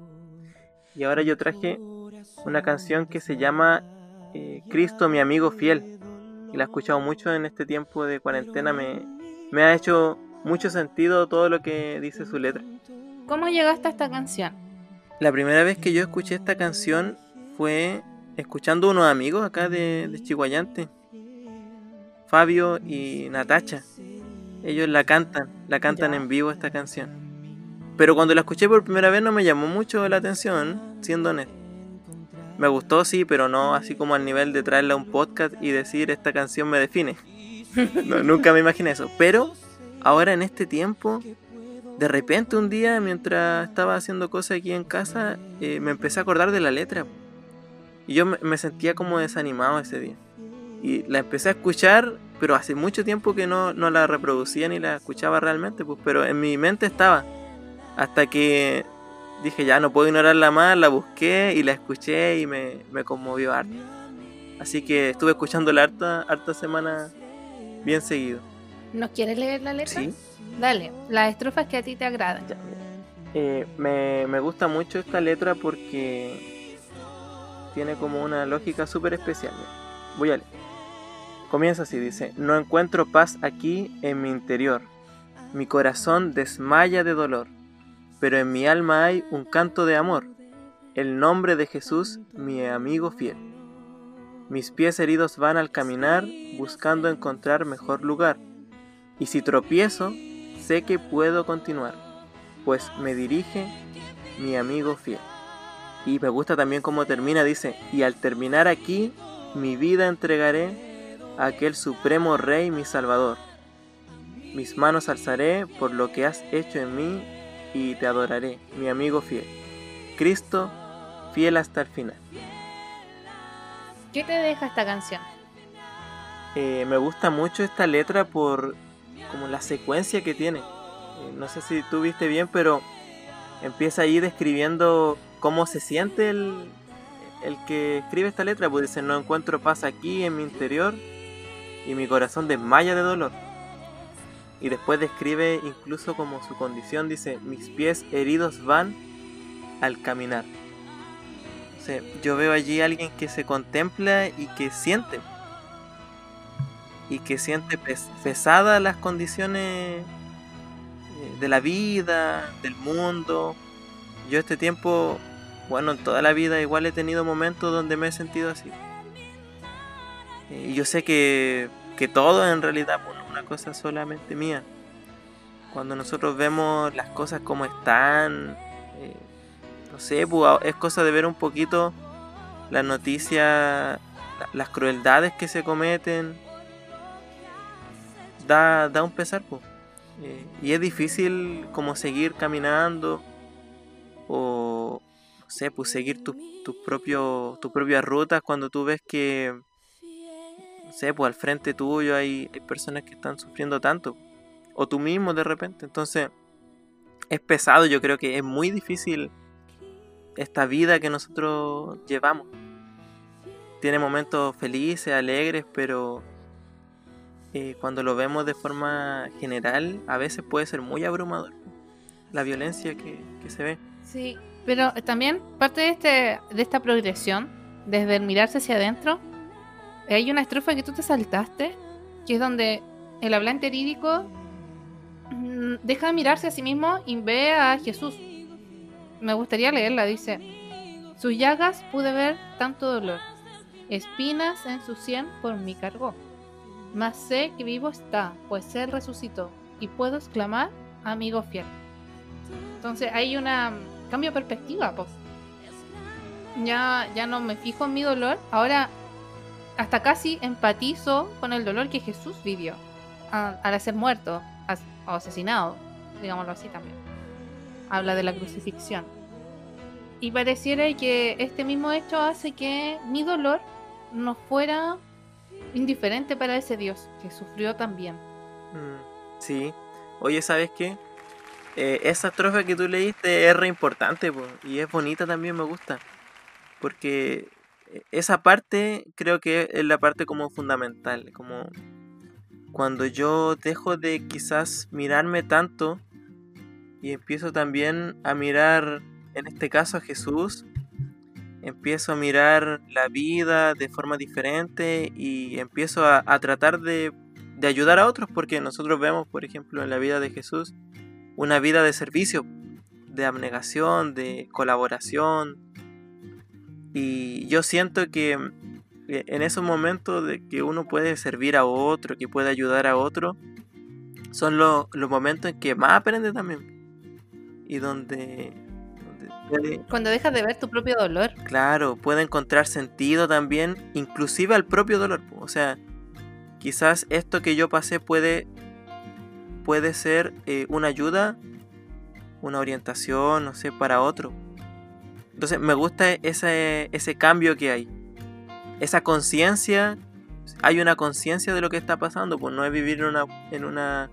Y ahora yo traje una canción que se llama eh, Cristo, mi amigo fiel. Y la he escuchado mucho en este tiempo de cuarentena. Me, me ha hecho mucho sentido todo lo que dice su letra. ¿Cómo llegaste a esta canción? La primera vez que yo escuché esta canción fue escuchando unos amigos acá de, de Chihuayante. Fabio y Natacha. Ellos la cantan, la cantan en vivo esta canción. Pero cuando la escuché por primera vez no me llamó mucho la atención, siendo honesto. Me gustó, sí, pero no así como al nivel de traerla a un podcast y decir esta canción me define. nunca me imaginé eso. Pero ahora en este tiempo, de repente un día mientras estaba haciendo cosas aquí en casa, eh, me empecé a acordar de la letra. Y yo me sentía como desanimado ese día. Y la empecé a escuchar, pero hace mucho tiempo que no, no la reproducía ni la escuchaba realmente, pues, pero en mi mente estaba. Hasta que dije, ya no puedo ignorarla más, la busqué y la escuché y me, me conmovió harto. Así que estuve escuchando la harta, harta semana bien seguido. ¿Nos quieres leer la letra? Sí. Dale, las estrofas que a ti te agradan. Eh, me, me gusta mucho esta letra porque tiene como una lógica súper especial. Voy a leer. Comienza así, dice, no encuentro paz aquí en mi interior. Mi corazón desmaya de dolor, pero en mi alma hay un canto de amor. El nombre de Jesús, mi amigo fiel. Mis pies heridos van al caminar buscando encontrar mejor lugar. Y si tropiezo, sé que puedo continuar, pues me dirige mi amigo fiel. Y me gusta también cómo termina, dice, y al terminar aquí, mi vida entregaré aquel supremo Rey mi Salvador. Mis manos alzaré por lo que has hecho en mí y te adoraré, mi amigo fiel. Cristo, fiel hasta el final. ¿Qué te deja esta canción? Eh, me gusta mucho esta letra por como la secuencia que tiene. Eh, no sé si tú viste bien, pero empieza ahí describiendo cómo se siente el, el que escribe esta letra. Pues dice, no encuentro paz aquí en mi interior y mi corazón desmaya de dolor. Y después describe incluso como su condición, dice, mis pies heridos van al caminar. yo veo allí a alguien que se contempla y que siente. Y que siente pesadas las condiciones eh, de la vida, del mundo. Yo este tiempo, bueno, en toda la vida igual he tenido momentos donde me he sentido así. Y yo sé que, que todo en realidad pues, es una cosa solamente mía. Cuando nosotros vemos las cosas como están, eh, no sé, pues, es cosa de ver un poquito las noticias, las crueldades que se cometen. Da, da un pesar, pues. Eh, y es difícil como seguir caminando o, sé, pues seguir tus tu propio, tu propias rutas cuando tú ves que sé, pues al frente tuyo hay, hay personas que están sufriendo tanto. O tú mismo de repente. Entonces, es pesado, yo creo que es muy difícil esta vida que nosotros llevamos. Tiene momentos felices, alegres, pero eh, cuando lo vemos de forma general, a veces puede ser muy abrumador la violencia que, que se ve. Sí, pero también parte de, este, de esta progresión, desde el mirarse hacia adentro, hay una estrofa que tú te saltaste, que es donde el hablante lírico mm, deja de mirarse a sí mismo y ve a Jesús. Me gustaría leerla, dice, sus llagas pude ver tanto dolor, espinas en su sien por mí cargó, mas sé que vivo está, pues él resucitó, y puedo exclamar, amigo fiel. Entonces hay un cambio de perspectiva, pues. Ya, ya no me fijo en mi dolor, ahora hasta casi empatizo con el dolor que Jesús vivió al ser muerto o asesinado, digámoslo así también. Habla de la crucifixión. Y pareciera que este mismo hecho hace que mi dolor no fuera indiferente para ese Dios que sufrió también. Mm, sí. Oye, ¿sabes qué? Eh, esa estrofa que tú leíste es re importante y es bonita también, me gusta. Porque esa parte creo que es la parte como fundamental, como cuando yo dejo de quizás mirarme tanto y empiezo también a mirar, en este caso a Jesús, empiezo a mirar la vida de forma diferente y empiezo a, tratar de, de ayudar a otros, porque nosotros vemos, por ejemplo, en la vida de Jesús, una vida de servicio, de abnegación, de colaboración, y yo siento que en esos momentos de que uno puede servir a otro, que puede ayudar a otro, son los momentos en que más aprende también. Y donde, Cuando dejas de ver tu propio dolor. Claro, puede encontrar sentido también, inclusive al propio dolor. O sea, quizás esto que yo pasé puede, puede ser eh, una ayuda, una orientación, no sé, para otro. Entonces me gusta ese, ese cambio que hay. Esa conciencia, hay una conciencia de lo que está pasando, pues no es vivir en una, en una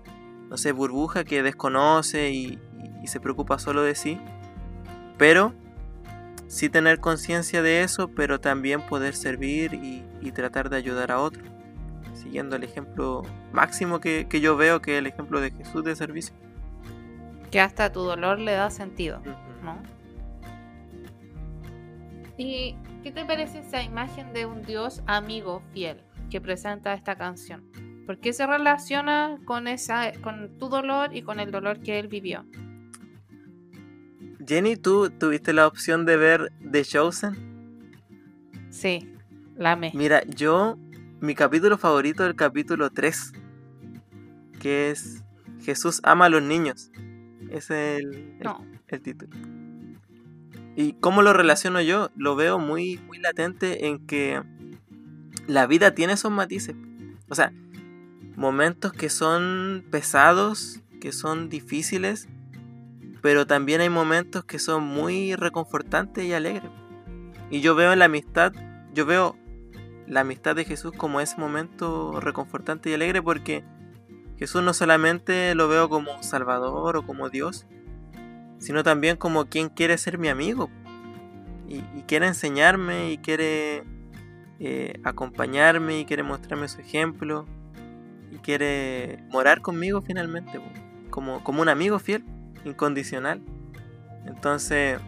no sé, burbuja que desconoce y, se preocupa solo de sí. Pero sí tener conciencia de eso, pero también poder servir y, tratar de ayudar a otros. Siguiendo el ejemplo máximo que, yo veo, que es el ejemplo de Jesús de servicio. Que hasta tu dolor le da sentido, ¿no? ¿Y qué te parece esa imagen de un Dios amigo fiel que presenta esta canción? ¿Por qué se relaciona con, esa, con tu dolor y con el dolor que él vivió? Jenny, ¿tú tuviste la opción de ver The Chosen? Sí, la me. Mira, yo, mi capítulo favorito es el capítulo 3, que es Jesús ama a los niños. Ese es el, el título. ¿Y cómo lo relaciono yo? Lo veo muy, muy latente en que la vida tiene esos matices. O sea, momentos que son pesados, que son difíciles, pero también hay momentos que son muy reconfortantes y alegres. Y yo veo en la amistad, yo veo la amistad de Jesús como ese momento reconfortante y alegre porque Jesús no solamente lo veo como salvador o como Dios, sino también como quien quiere ser mi amigo y, quiere enseñarme y quiere eh, acompañarme y quiere mostrarme su ejemplo y quiere morar conmigo finalmente, como, como un amigo fiel, incondicional. Entonces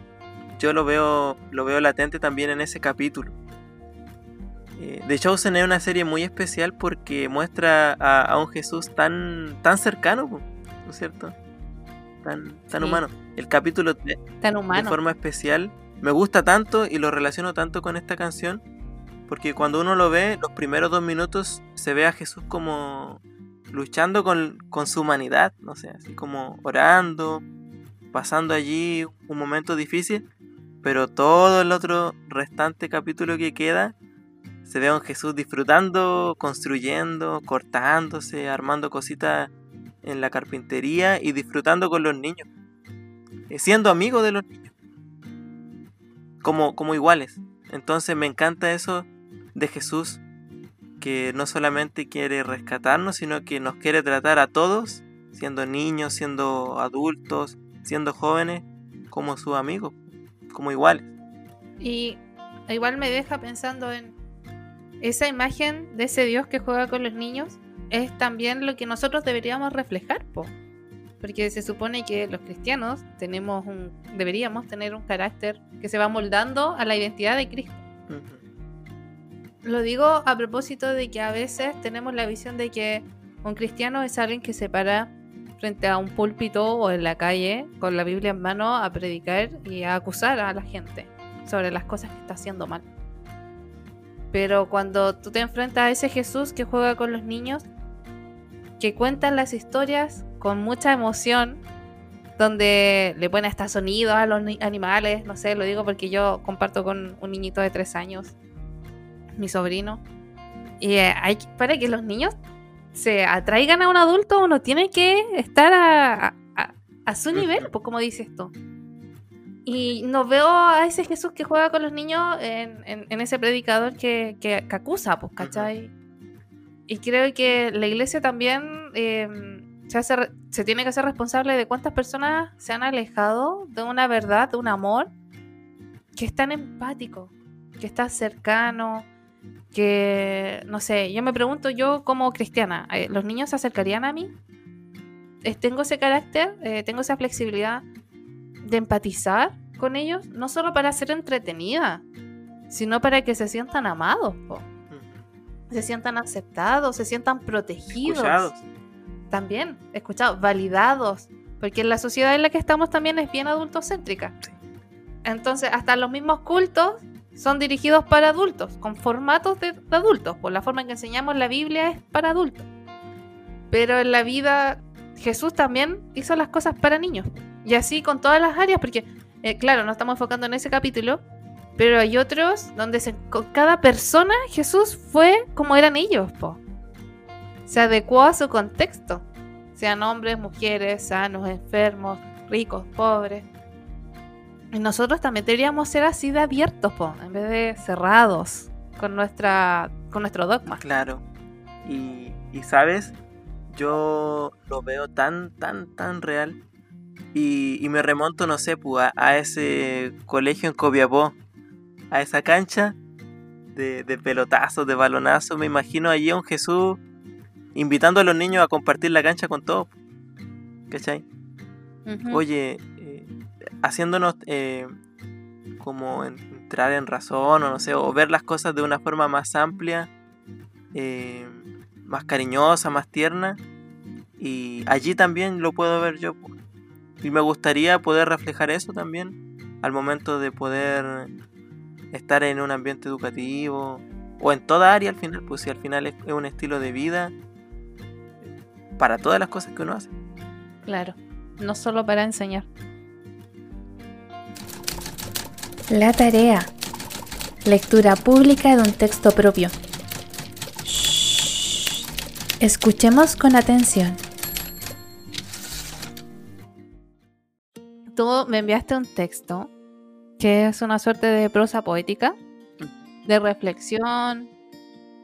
yo lo veo, lo veo latente también en ese capítulo. Eh, The Chosen es una serie muy especial porque muestra a, un Jesús tan, tan cercano, ¿no es cierto? Tan, tan humano. El capítulo tan humano. de forma especial me gusta tanto y lo relaciono tanto con esta canción porque cuando uno lo ve, los primeros dos minutos se ve a Jesús como luchando con, su humanidad, no sé, así como orando, pasando allí un momento difícil, pero todo el otro restante capítulo que queda se ve a un Jesús disfrutando, construyendo, cortándose, armando cositas en la carpintería y disfrutando con los niños, eh, siendo amigo de los niños, como, como iguales. Entonces me encanta eso de Jesús que no solamente quiere rescatarnos, sino que nos quiere tratar a todos, siendo niños, siendo adultos, siendo jóvenes, como sus amigos, como iguales. Y igual me deja pensando en esa imagen de ese Dios que juega con los niños, es también lo que nosotros deberíamos reflejar, porque se supone que los cristianos tenemos un, deberíamos tener un carácter que se va moldando a la identidad de Cristo. Lo digo a propósito de que a veces tenemos la visión de que un cristiano es alguien que se para frente a un púlpito o en la calle con la Biblia en mano a predicar y a acusar a la gente sobre las cosas que está haciendo mal. Pero cuando tú te enfrentas a ese Jesús que juega con los niños, que cuentan las historias con mucha emoción, donde le ponen hasta sonidos a los animales, no sé, lo digo porque yo comparto con un niñito de tres años mi sobrino. Y eh, hay, para que los niños se atraigan a un adulto, uno tiene que estar a, a, su nivel, pues como dice esto. Y no veo a ese Jesús que juega con los niños en, en, ese predicador que, que, acusa, pues, ¿cachai? Y creo que la iglesia también em, se, hace, se tiene que hacer responsable de cuántas personas se han alejado de una verdad, de un amor que es tan empático, que está cercano, que, no sé, yo me pregunto yo como cristiana, eh, ¿los niños se acercarían a mí? Eh, ¿Tengo ese carácter? Eh, ¿Tengo esa flexibilidad de empatizar con ellos? No solo para ser entretenida, sino para que se sientan amados, se sientan aceptados, se sientan protegidos. Escuchados. También, escuchados, validados. Porque la sociedad en la que estamos también es bien adultocéntrica. Entonces, hasta los mismos cultos son dirigidos para adultos, con formatos de, adultos, por la forma en que enseñamos la Biblia es para adultos. Pero en la vida Jesús también hizo las cosas para niños. Y así con todas las áreas, porque, eh, claro, nos estamos enfocando en ese capítulo, pero hay otros donde se, con cada persona Jesús fue como eran ellos, po. Se adecuó a su contexto. Sean hombres, mujeres, sanos, enfermos, ricos, pobres. Y nosotros también deberíamos ser así de abiertos, po, en vez de cerrados con nuestra con nuestro dogma. Claro. Y, y sabes, yo lo veo tan, tan, tan real. Y, me remonto, no sé, pues, a, ese colegio en Copiapó, a esa cancha de, de pelotazos, de balonazos. Me imagino allí a un Jesús invitando a los niños a compartir la cancha con todos. ¿Cachai? Oye, eh, haciéndonos eh, como entrar en razón o no sé, o ver las cosas de una forma más amplia. Eh, más cariñosa, más tierna. Y allí también lo puedo ver yo. Y me gustaría poder reflejar eso también al momento de poder estar en un ambiente educativo o en toda área al final, pues si al final es un estilo de vida para todas las cosas que uno hace. Claro, no solo para enseñar. La tarea. Lectura pública de un texto propio. Escuchemos con atención. Tú me enviaste un texto que es una suerte de prosa poética, de reflexión.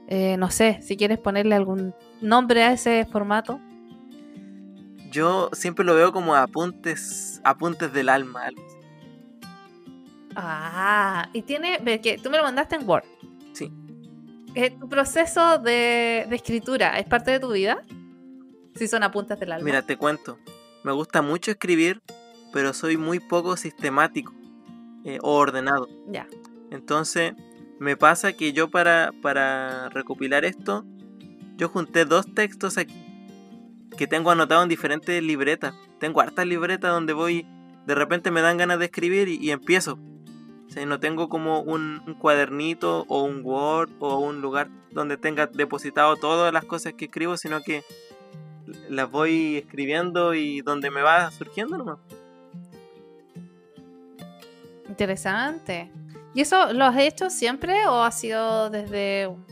Eh, no sé, si quieres ponerle algún nombre a ese formato. Yo siempre lo veo como apuntes, apuntes del alma. Ah, y tiene, que tú me lo mandaste en Word. Sí. Eh, ¿Tu proceso de, escritura es parte de tu vida? Si son apuntes del alma. Mira, te cuento. Me gusta mucho escribir, pero soy muy poco sistemático eh, o ordenado. Ya. Entonces, me pasa que yo para, para recopilar esto, yo junté dos textos aquí que tengo anotado en diferentes libretas. Tengo hartas libretas donde voy, de repente me dan ganas de escribir y empiezo no tengo como un, cuadernito o un Word o un lugar donde tenga depositado todas las cosas que escribo, sino que las voy escribiendo y donde me va surgiendo nomás. Interesante. ¿Y eso lo has hecho siempre o ha sido desde un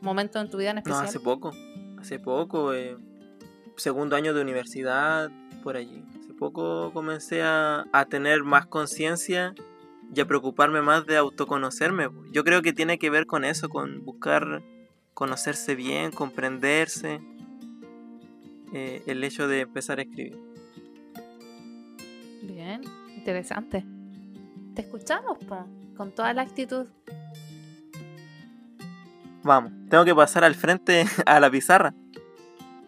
momento en tu vida en especial? No, hace poco. Hace poco, eh, segundo año de universidad, por allí. Hace poco comencé a, a tener más conciencia y a preocuparme más de autoconocerme. Yo creo que tiene que ver con eso, con buscar conocerse bien, comprenderse, eh, el hecho de empezar a escribir. Bien, interesante. Te escuchamos, con toda la actitud. Vamos, tengo que pasar al frente a la pizarra.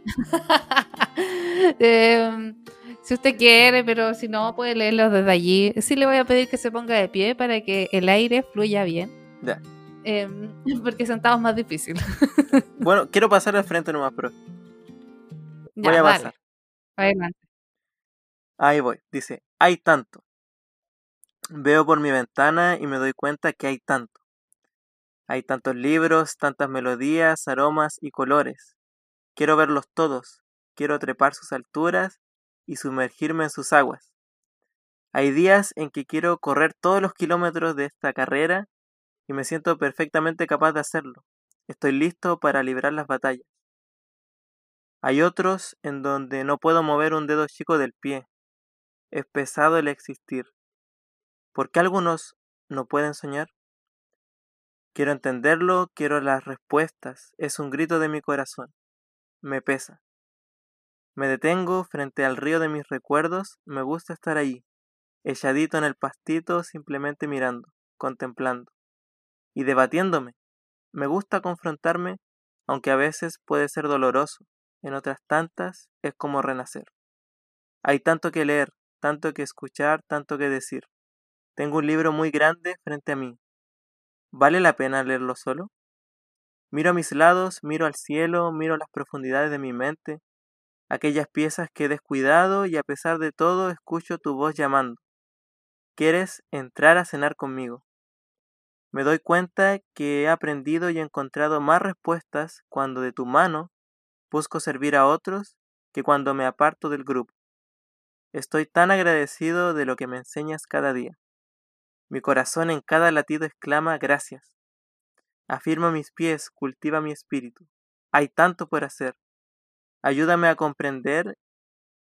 eh, si usted quiere, pero si no, puede leerlo desde allí. Sí le voy a pedir que se ponga de pie para que el aire fluya bien. Ya. Em, porque sentado es más difícil. bueno, quiero pasar al frente nomás, pero. voy a pasar. Adelante. Ahí voy. Dice, hay tanto. Veo por mi ventana y me doy cuenta que hay tanto. Hay tantos libros, tantas melodías, aromas y colores. Quiero verlos todos. Quiero trepar sus alturas y sumergirme en sus aguas. Hay días en que quiero correr todos los kilómetros de esta carrera y me siento perfectamente capaz de hacerlo. Estoy listo para librar las batallas. Hay otros en donde no puedo mover un dedo chico del pie. Es pesado el existir. ¿Por qué algunos no pueden soñar? Quiero entenderlo, quiero las respuestas. Es un grito de mi corazón. Me pesa. Me detengo frente al río de mis recuerdos, me gusta estar allí, echadito en el pastito, simplemente mirando, contemplando y debatiéndome. Me gusta confrontarme, aunque a veces puede ser doloroso, en otras tantas es como renacer. Hay tanto que leer, tanto que escuchar, tanto que decir. Tengo un libro muy grande frente a mí. ¿Vale la pena leerlo solo? Miro a mis lados, miro al cielo, miro las profundidades de mi mente, aquellas piezas que he descuidado y a pesar de todo escucho tu voz llamando. ¿Quieres entrar a cenar conmigo? Me doy cuenta que he aprendido y encontrado más respuestas cuando de tu mano busco servir a otros que cuando me aparto del grupo. Estoy tan agradecido de lo que me enseñas cada día. Mi corazón en cada latido exclama gracias. Afirma mis pies, cultiva mi espíritu. Hay tanto por hacer. Ayúdame a comprender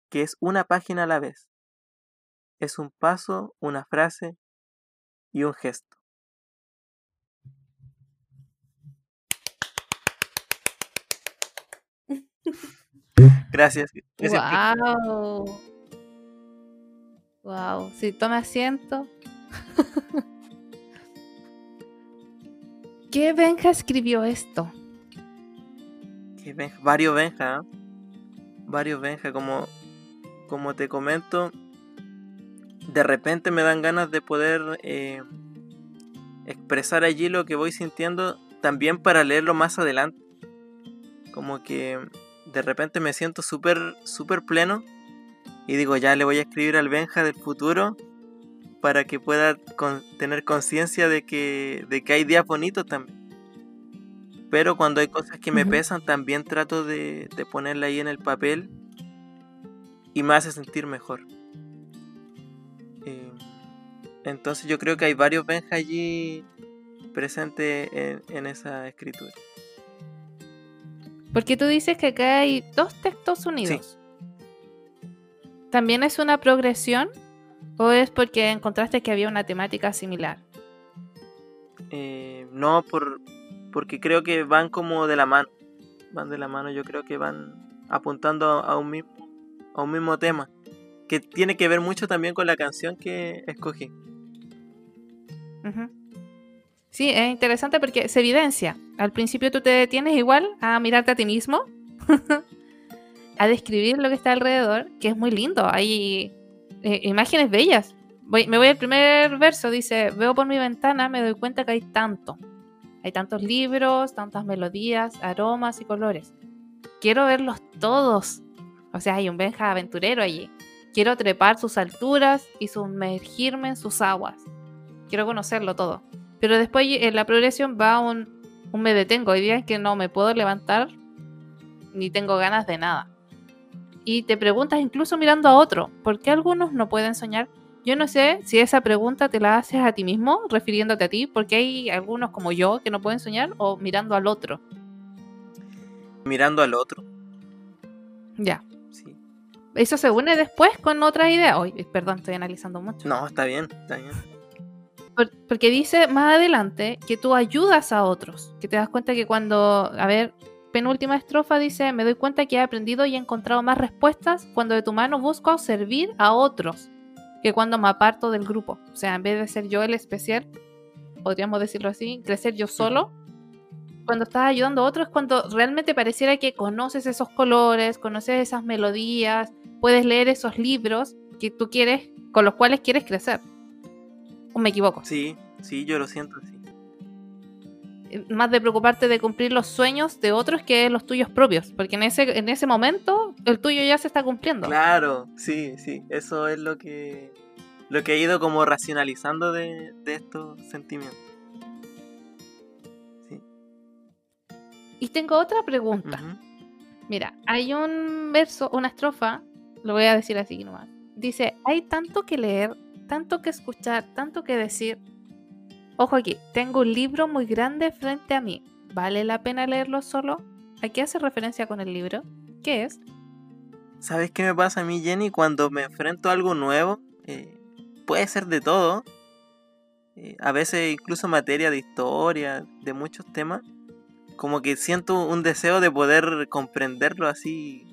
que es una página a la vez. Es un paso, una frase y un gesto. Gracias. Wow. Wow. Si toma asiento. ¿Qué Benja escribió esto? ¿Qué Benja? Varios Benja. ¿eh? Varios Benja. Como, como te comento, de repente me dan ganas de poder eh, expresar allí lo que voy sintiendo también para leerlo más adelante. Como que de repente me siento súper, súper pleno y digo, ya le voy a escribir al Benja del futuro para que pueda tener conciencia de que, de que hay días bonitos también. Pero cuando hay cosas que me pesan, también trato de, de ponerla ahí en el papel y me hace sentir mejor. Eh, entonces yo creo que hay varios Benja allí presentes en, esa escritura. Porque tú dices que acá hay dos textos unidos. ¿También es una progresión? ¿O es porque encontraste que había una temática similar? Eh, no, por, porque creo que van como de la mano. Van de la mano, yo creo que van apuntando a un mismo, a un mismo tema. Que tiene que ver mucho también con la canción que escogí. Sí, es interesante porque se evidencia. Al principio tú te detienes igual a mirarte a ti mismo, a describir lo que está alrededor, que es muy lindo. Hay eh, imágenes bellas. me voy al primer verso, dice, veo por mi ventana, me doy cuenta que hay tanto. Hay tantos libros, tantas melodías, aromas y colores. Quiero verlos todos. O sea, hay un Benja aventurero allí. Quiero trepar sus alturas y sumergirme en sus aguas. Quiero conocerlo todo. Pero después en la progresión va un, un me detengo. Hay días que no me puedo levantar ni tengo ganas de nada y te preguntas incluso mirando a otro, ¿por qué algunos no pueden soñar? Yo no sé si esa pregunta te la haces a ti mismo, refiriéndote a ti, porque hay algunos como yo que no pueden soñar, o mirando al otro. Mirando al otro. Ya. Sí. Eso se une después con otra idea. Hoy, perdón, estoy analizando mucho. No, está bien, está bien. porque dice más adelante que tú ayudas a otros, que te das cuenta que cuando, a ver, penúltima estrofa dice, me doy cuenta que he aprendido y he encontrado más respuestas cuando de tu mano busco servir a otros que cuando me aparto del grupo. O sea, en vez de ser yo el especial, podríamos decirlo así, crecer yo solo, cuando estás ayudando a otros es cuando realmente pareciera que conoces esos colores, conoces esas melodías, puedes leer esos libros que tú quieres, con los cuales quieres crecer. ¿O me equivoco? Sí, sí, yo lo siento así más de preocuparte de cumplir los sueños de otros que los tuyos propios, porque en ese, en ese momento el tuyo ya se está cumpliendo. Claro, sí, sí, eso es lo que, lo que he ido como racionalizando de, estos sentimientos. Sí. Y tengo otra pregunta. Mira, hay un verso, una estrofa, lo voy a decir así nomás. Dice, hay tanto que leer, tanto que escuchar, tanto que decir, Ojo aquí, tengo un libro muy grande frente a mí. ¿Vale la pena leerlo solo? ¿A qué hace referencia con el libro? ¿Qué es? ¿Sabes qué me pasa a mí, Jenny? Cuando me enfrento a algo nuevo, eh, puede ser de todo. Eh, a veces incluso materia de historia, de muchos temas. Como que siento un deseo de poder comprenderlo así.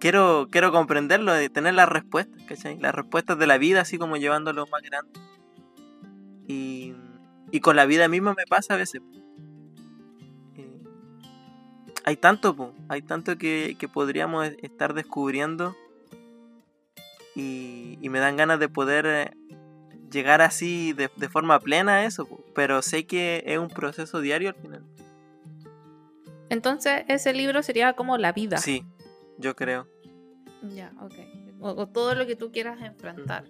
Quiero, quiero comprenderlo, de tener las respuestas, ¿cachai? Las respuestas de la vida, así como llevándolo más grande. Y, con la vida misma me pasa a veces. Eh, hay tanto, hay tanto que, podríamos e, estar descubriendo y, me dan ganas de poder eh, llegar así de, forma plena a eso, pero sé que es un proceso diario al final. Entonces ese libro sería como la vida. Sí, yo creo. Ya, ok. O, todo lo que tú quieras enfrentar.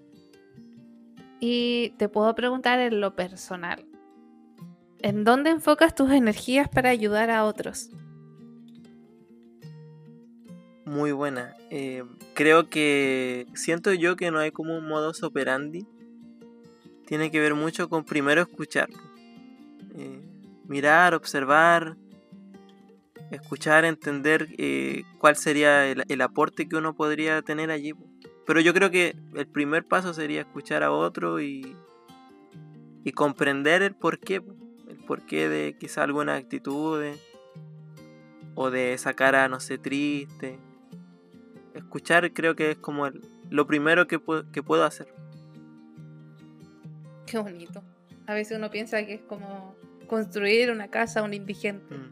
Y te puedo preguntar en lo personal, ¿En dónde enfocas tus energías para ayudar a otros? Muy buena. Eh, creo que siento yo que no hay como un modus operandi. Tiene que ver mucho con primero escuchar. Eh, mirar, observar, escuchar, entender eh, cuál sería el, aporte que uno podría tener allí. Pero yo creo que el primer paso sería escuchar a otro y, y comprender el porqué, el porqué de quizá alguna actitud o de esa cara, no sé, triste. Escuchar creo que es como lo primero que, que puedo hacer. Qué bonito. A veces uno piensa que es como construir una casa a un indigente. Mm.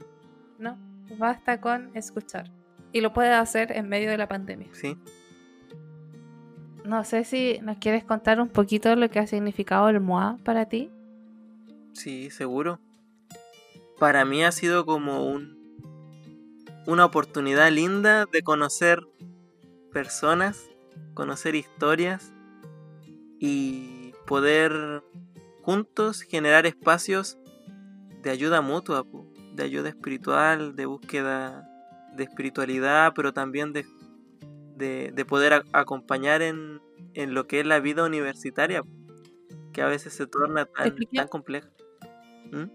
No, basta con escuchar. Y lo puede hacer en medio de la pandemia. Sí. No sé si nos quieres contar un poquito lo que ha significado el MOA para ti. Sí, seguro. Para mí ha sido como un una oportunidad linda de conocer personas, conocer historias y poder juntos generar espacios de ayuda mutua, de ayuda espiritual, de búsqueda de espiritualidad, pero también de, de, poder acompañar en, en, lo que es la vida universitaria, que a veces se torna tan, tan compleja. ¿Mm?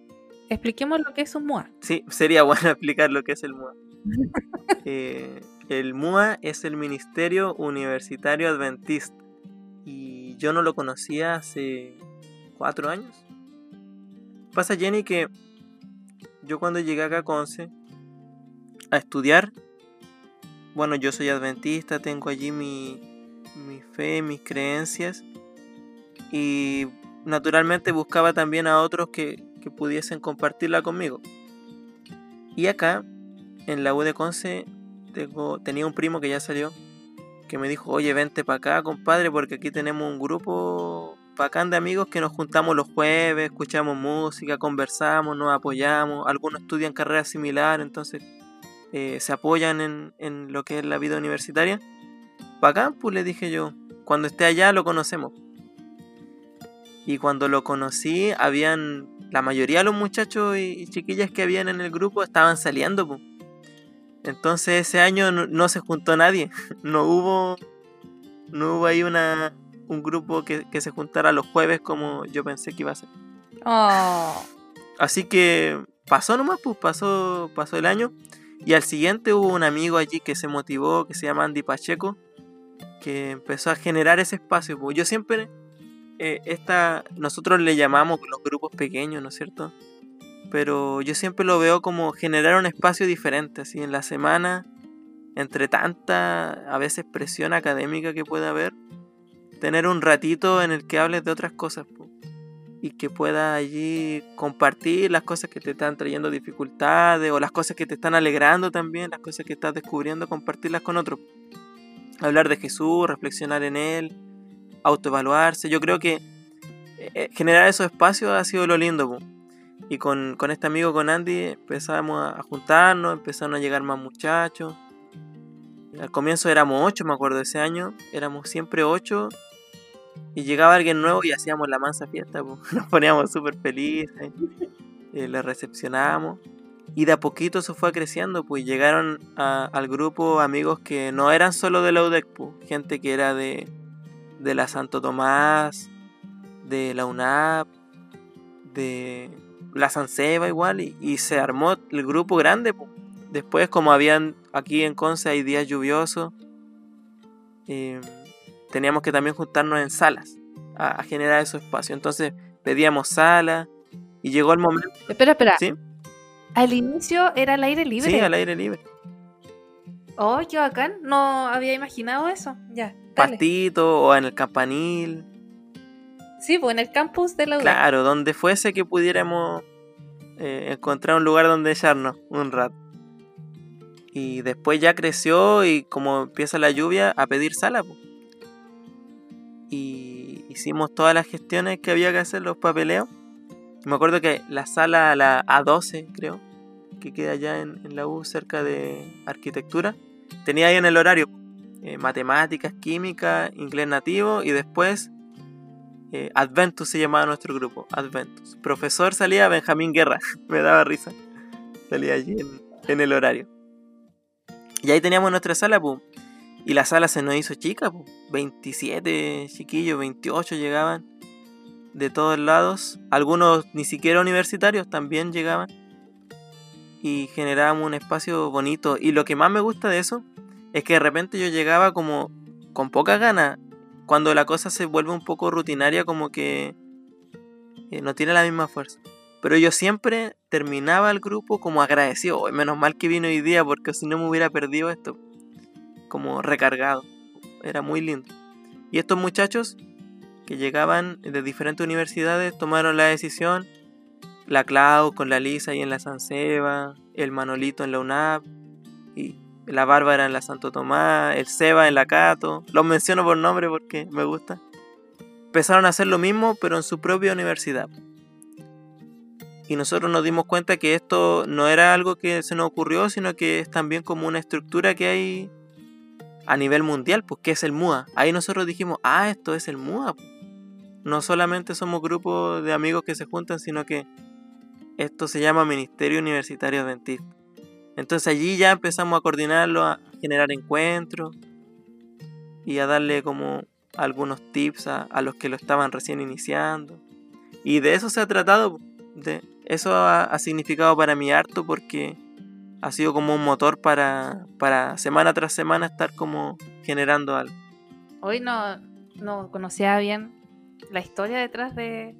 Expliquemos lo que es un MUA. Sí, sería bueno explicar lo que es el MUA. Eh, el MUA es el Ministerio Universitario Adventista y yo no lo conocía hace cuatro años. Pasa Jenny que yo cuando llegué acá a Conce a estudiar, bueno, yo soy adventista, tengo allí mi, mi fe, mis creencias y naturalmente buscaba también a otros que, que pudiesen compartirla conmigo. Y acá, en la U de Conce, tengo, tenía un primo que ya salió, que me dijo, oye, vente para acá, compadre, porque aquí tenemos un grupo bacán de amigos que nos juntamos los jueves, escuchamos música, conversamos, nos apoyamos, algunos estudian carreras similares, entonces eh, se apoyan en, en, lo que es la vida universitaria. Bacán, pues le dije yo, cuando esté allá lo conocemos. Y cuando lo conocí, habían, la mayoría de los muchachos y chiquillas que habían en el grupo estaban saliendo, pues. Entonces ese año no, se juntó nadie, no hubo, no hubo ahí una, un grupo que, se juntara los jueves como yo pensé que iba a ser. Oh. Así que pasó nomás, pues pasó, pasó el año. Y al siguiente hubo un amigo allí que se motivó, que se llama Andy Pacheco, que empezó a generar ese espacio. Yo siempre, eh, esta, nosotros le llamamos los grupos pequeños, ¿no es cierto? Pero yo siempre lo veo como generar un espacio diferente, así en la semana, entre tanta, a veces presión académica que puede haber, tener un ratito en el que hables de otras cosas y que puedas allí compartir las cosas que te están trayendo dificultades o las cosas que te están alegrando también, las cosas que estás descubriendo, compartirlas con otros. Hablar de Jesús, reflexionar en Él, autoevaluarse. Yo creo que eh, eh, generar esos espacios ha sido lo lindo. Y con, con, este amigo, con Andy, empezamos a juntarnos, empezaron a llegar más muchachos. Al comienzo éramos ocho, me acuerdo, ese año. Éramos siempre ocho y llegaba alguien nuevo y hacíamos la mansa fiesta, nos poníamos súper felices, eh, le recepcionábamos. Y de a poquito se fue creciendo, pues llegaron al grupo amigos que no eran solo de la UDEC, gente que era de, de la Santo Tomás, de la UNAP, de la Sanseba igual, y, se armó el grupo grande. Después, como habían aquí en Conce, hay días lluviosos. Eh, teníamos que también juntarnos en salas a, generar esos espacios. Entonces pedíamos sala y llegó el momento. Espera, espera. ¿Sí? Al inicio era al aire libre. Sí, al aire libre. Oh, qué bacán. No había imaginado eso. Ya. Pastito o en el campanil. Sí, pues en el campus de la UDEC. Claro, donde fuese que pudiéramos eh, encontrar un lugar donde echarnos un rato. Y después ya creció y como empieza la lluvia, a pedir sala. Pues y hicimos todas las gestiones que había que hacer, los papeleos. Me acuerdo que la sala, la A12 creo, que queda allá en, la U cerca de arquitectura, tenía ahí en el horario eh, matemáticas, química, inglés nativo y después Eh, Adventus se llamaba nuestro grupo, Adventus. Profesor salía Benjamín Guerra, me daba risa. Salía allí en, el horario. Y ahí teníamos nuestra sala. Y la sala se nos hizo chica, pues. 27 chiquillos, 28 llegaban de todos lados. Algunos ni siquiera universitarios también llegaban. Y generábamos un espacio bonito. Y lo que más me gusta de eso es que de repente yo llegaba como con poca ganas. Cuando la cosa se vuelve un poco rutinaria, como que eh, no tiene la misma fuerza. Pero yo siempre terminaba el grupo como agradecido. menos mal que vino hoy día porque si no me hubiera perdido esto. Como recargado. Era muy lindo. Y estos muchachos que llegaban de diferentes universidades tomaron la decisión. La Clau con la Lisa y en la San Seba, el Manolito en la UNAP, y la Bárbara en la Santo Tomás, el Seba en la Cato. Los menciono por nombre porque me gusta. Empezaron a hacer lo mismo, pero en su propia universidad. Y nosotros nos dimos cuenta que esto no era algo que se nos ocurrió, sino que es también como una estructura que hay a nivel mundial, pues que es el MUA. Ahí nosotros dijimos, ah, esto es el MUA. No solamente somos grupos de amigos que se juntan, sino que esto se llama Ministerio Universitario Adventista. Entonces allí ya empezamos a coordinarlo, a generar encuentros y a darle como algunos tips a, los que lo estaban recién iniciando. Y de eso se ha tratado. De, eso ha, significado para mí harto porque ha sido como un motor para, para semana tras semana estar como generando algo. Hoy no, no conocía bien la historia detrás de,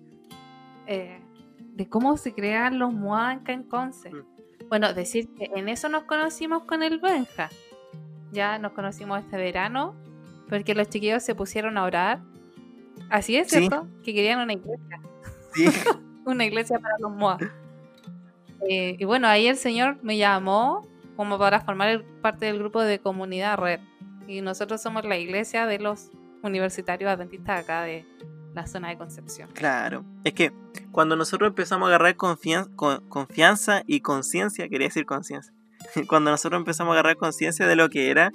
eh, de cómo se crean los Muanca en Conce. Mm. Bueno, decir que en eso nos conocimos con el Benja. Ya nos conocimos este verano porque los chiquillos se pusieron a orar. Así es, ¿cierto? Que querían una iglesia. Sí. una iglesia para los Moa. Eh, y bueno, ahí el Señor me llamó como para formar parte del grupo de comunidad red. Y nosotros somos la iglesia de los universitarios adventistas acá de la zona de Concepción. Claro, es que cuando nosotros empezamos a agarrar confianza y conciencia, quería decir conciencia, cuando nosotros empezamos a agarrar conciencia de lo que era,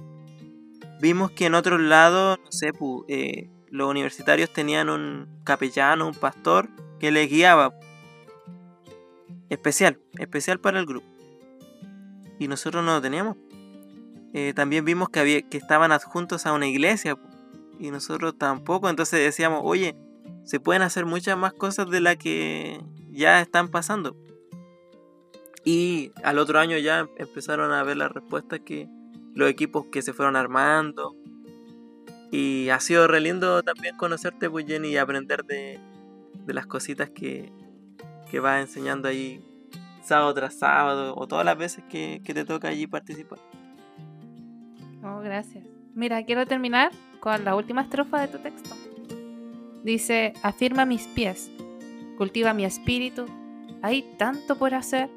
vimos que en otros lados, no sé, eh, los universitarios tenían un capellano, un pastor que les guiaba. Especial, especial para el grupo. Y nosotros no lo teníamos. Eh, también vimos que, había, que estaban adjuntos a una iglesia y nosotros tampoco. Entonces decíamos, oye, se pueden hacer muchas más cosas de las que ya están pasando. Y al otro año ya empezaron a ver las respuestas que los equipos que se fueron armando. Y ha sido re lindo también conocerte, pues Jenny, y aprender de, las cositas que, que vas enseñando ahí sábado tras sábado o todas las veces que, que te toca allí participar. Oh, gracias. Mira, quiero terminar con la última estrofa de tu texto. Dice, afirma mis pies, cultiva mi espíritu, hay tanto por hacer.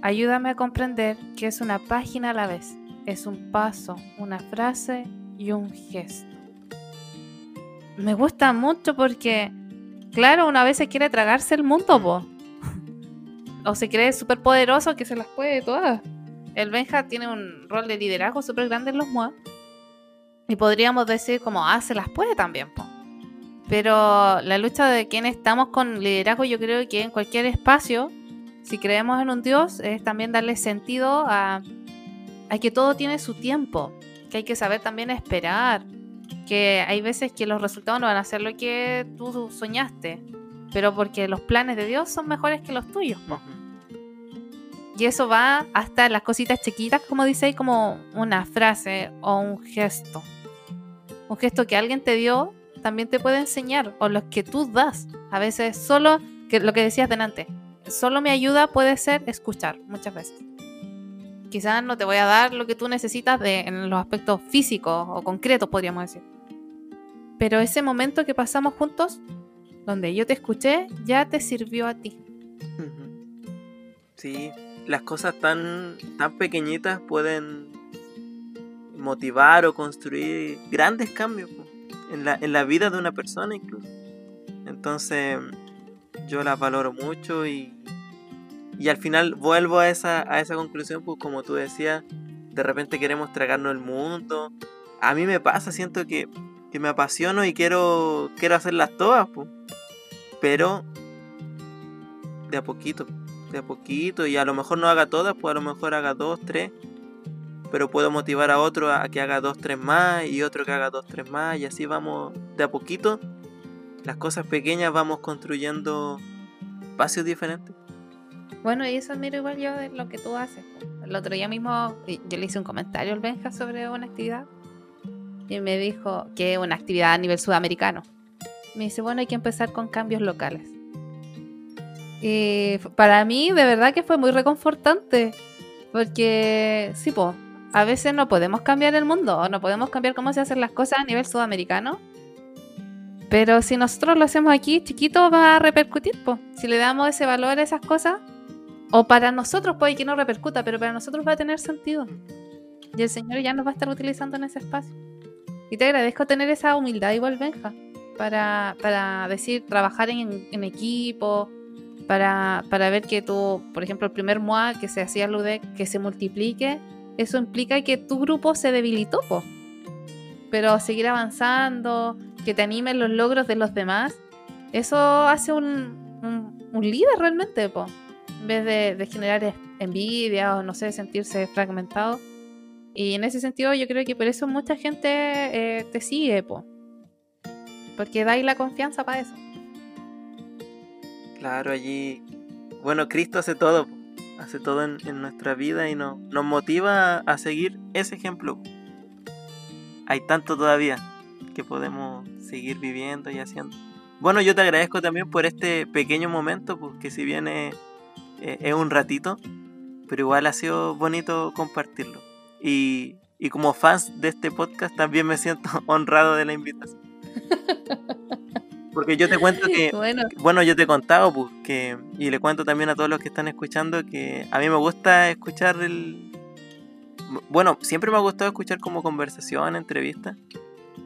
Ayúdame a comprender que es una página a la vez, es un paso, una frase y un gesto. Me gusta mucho porque, claro, una vez se quiere tragarse el mundo, o se cree súper poderoso que se las puede todas. El Benja tiene un rol de liderazgo súper grande en los MOA. Y podríamos decir como, ah, se las puede también, po. Pero la lucha de quienes estamos con liderazgo, yo creo que en cualquier espacio, si creemos en un Dios, es también darle sentido a, que todo tiene su tiempo, que hay que saber también esperar, que hay veces que los resultados no van a ser lo que tú soñaste, pero porque los planes de Dios son mejores que los tuyos. Y eso va hasta las cositas chiquitas, como dice ahí, como una frase o un gesto. Un gesto que alguien te dio también te puede enseñar, o los que tú das. A veces solo, que lo que decías delante, solo me ayuda puede ser escuchar, muchas veces. Quizás no te voy a dar lo que tú necesitas de, en los aspectos físicos o concretos, podríamos decir. Pero ese momento que pasamos juntos, donde yo te escuché, ya te sirvió a ti. Sí, las cosas tan, tan pequeñitas pueden motivar o construir grandes cambios en la, en la vida de una persona incluso. Entonces yo las valoro mucho y, y al final vuelvo a esa, a esa conclusión, pues como tú decías, de repente queremos tragarnos el mundo. A mí me pasa, siento que que me apasiono y quiero, quiero hacerlas todas, po. pero de a poquito, de a poquito, y a lo mejor no haga todas, pues a lo mejor haga dos, tres, pero puedo motivar a otro a que haga dos, tres más, y otro que haga dos, tres más, y así vamos de a poquito, las cosas pequeñas vamos construyendo espacios diferentes. Bueno, y eso admiro igual yo de lo que tú haces. El otro día mismo yo le hice un comentario al Benja sobre una actividad y me dijo que una actividad a nivel sudamericano. Me dice, bueno, hay que empezar con cambios locales. Y para mí, de verdad que fue muy reconfortante. Porque, sí, pues, a veces no podemos cambiar el mundo, no podemos cambiar cómo se hacen las cosas a nivel sudamericano. Pero si nosotros lo hacemos aquí, chiquito, va a repercutir, pues. Si le damos ese valor a esas cosas, o para nosotros puede que no repercuta, pero para nosotros va a tener sentido. Y el Señor ya nos va a estar utilizando en ese espacio. Y te agradezco tener esa humildad igual, Benja, para, para decir, trabajar en, equipo, para, para, ver que tú, por ejemplo, el primer MOA que se hacía LUDEC, que se multiplique, eso implica que tu grupo se debilitó, po. pero seguir avanzando, que te animen los logros de los demás, eso hace un, un, un líder realmente, po en vez de, generar envidia o no sé, sentirse fragmentado. Y en ese sentido yo creo que por eso mucha gente eh, te sigue, po. porque dais la confianza para eso. Claro, allí, bueno, Cristo hace todo, hace todo en, nuestra vida y nos motiva a seguir ese ejemplo. Hay tanto todavía que podemos seguir viviendo y haciendo. Bueno, yo te agradezco también por este pequeño momento, porque si viene eh, es un ratito, pero igual ha sido bonito compartirlo. Y, y como fans de este podcast también me siento honrado de la invitación. Porque yo te cuento que, bueno, yo te he contado, pues, que, y le cuento también a todos los que están escuchando que a mí me gusta escuchar el... Bueno, siempre me ha gustado escuchar como conversación, entrevista,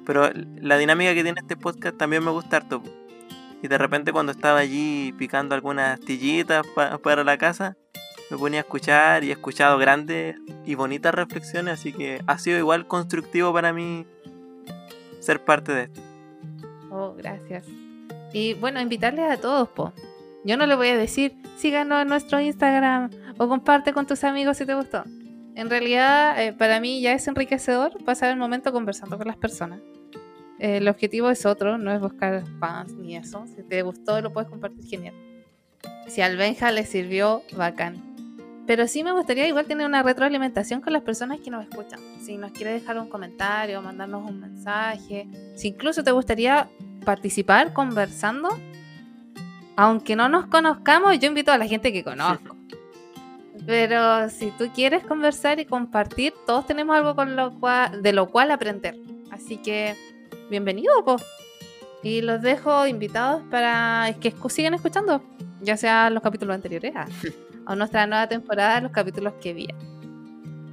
pero la dinámica que tiene este podcast también me gusta harto. Pues. Y de repente cuando estaba allí picando algunas astillitas para la casa, me ponía a escuchar y he escuchado grandes y bonitas reflexiones, así que ha sido igual constructivo para mí ser parte de esto. Oh, gracias. Y bueno, invitarles a todos, po. Yo no le voy a decir, síganos en nuestro Instagram o comparte con tus amigos si te gustó. En realidad, eh, para mí ya es enriquecedor pasar el momento conversando con las personas el objetivo es otro, no es buscar fans ni eso. Si te gustó, lo puedes compartir, genial. Si al Benja le sirvió, bacán. Pero sí me gustaría igual tener una retroalimentación con las personas que nos escuchan. Si nos quiere dejar un comentario, mandarnos un mensaje, si incluso te gustaría participar conversando, aunque no nos conozcamos, yo invito a la gente que conozco. Pero si tú quieres conversar y compartir, todos tenemos algo con lo cual, de lo cual aprender. Así que bienvenido, pues. Y los dejo invitados para que sigan escuchando, ya sea los capítulos anteriores a, a nuestra nueva temporada, los capítulos que vienen.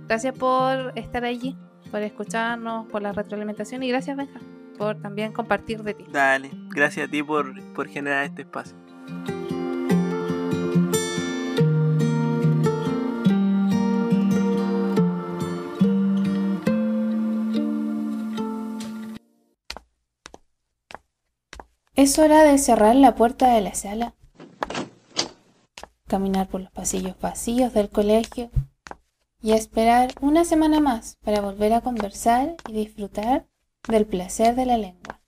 Gracias por estar allí, por escucharnos, por la retroalimentación y gracias, Benja, por también compartir de ti. Dale, gracias a ti por, por generar este espacio. Es hora de cerrar la puerta de la sala, caminar por los pasillos vacíos del colegio y esperar una semana más para volver a conversar y disfrutar del placer de la lengua.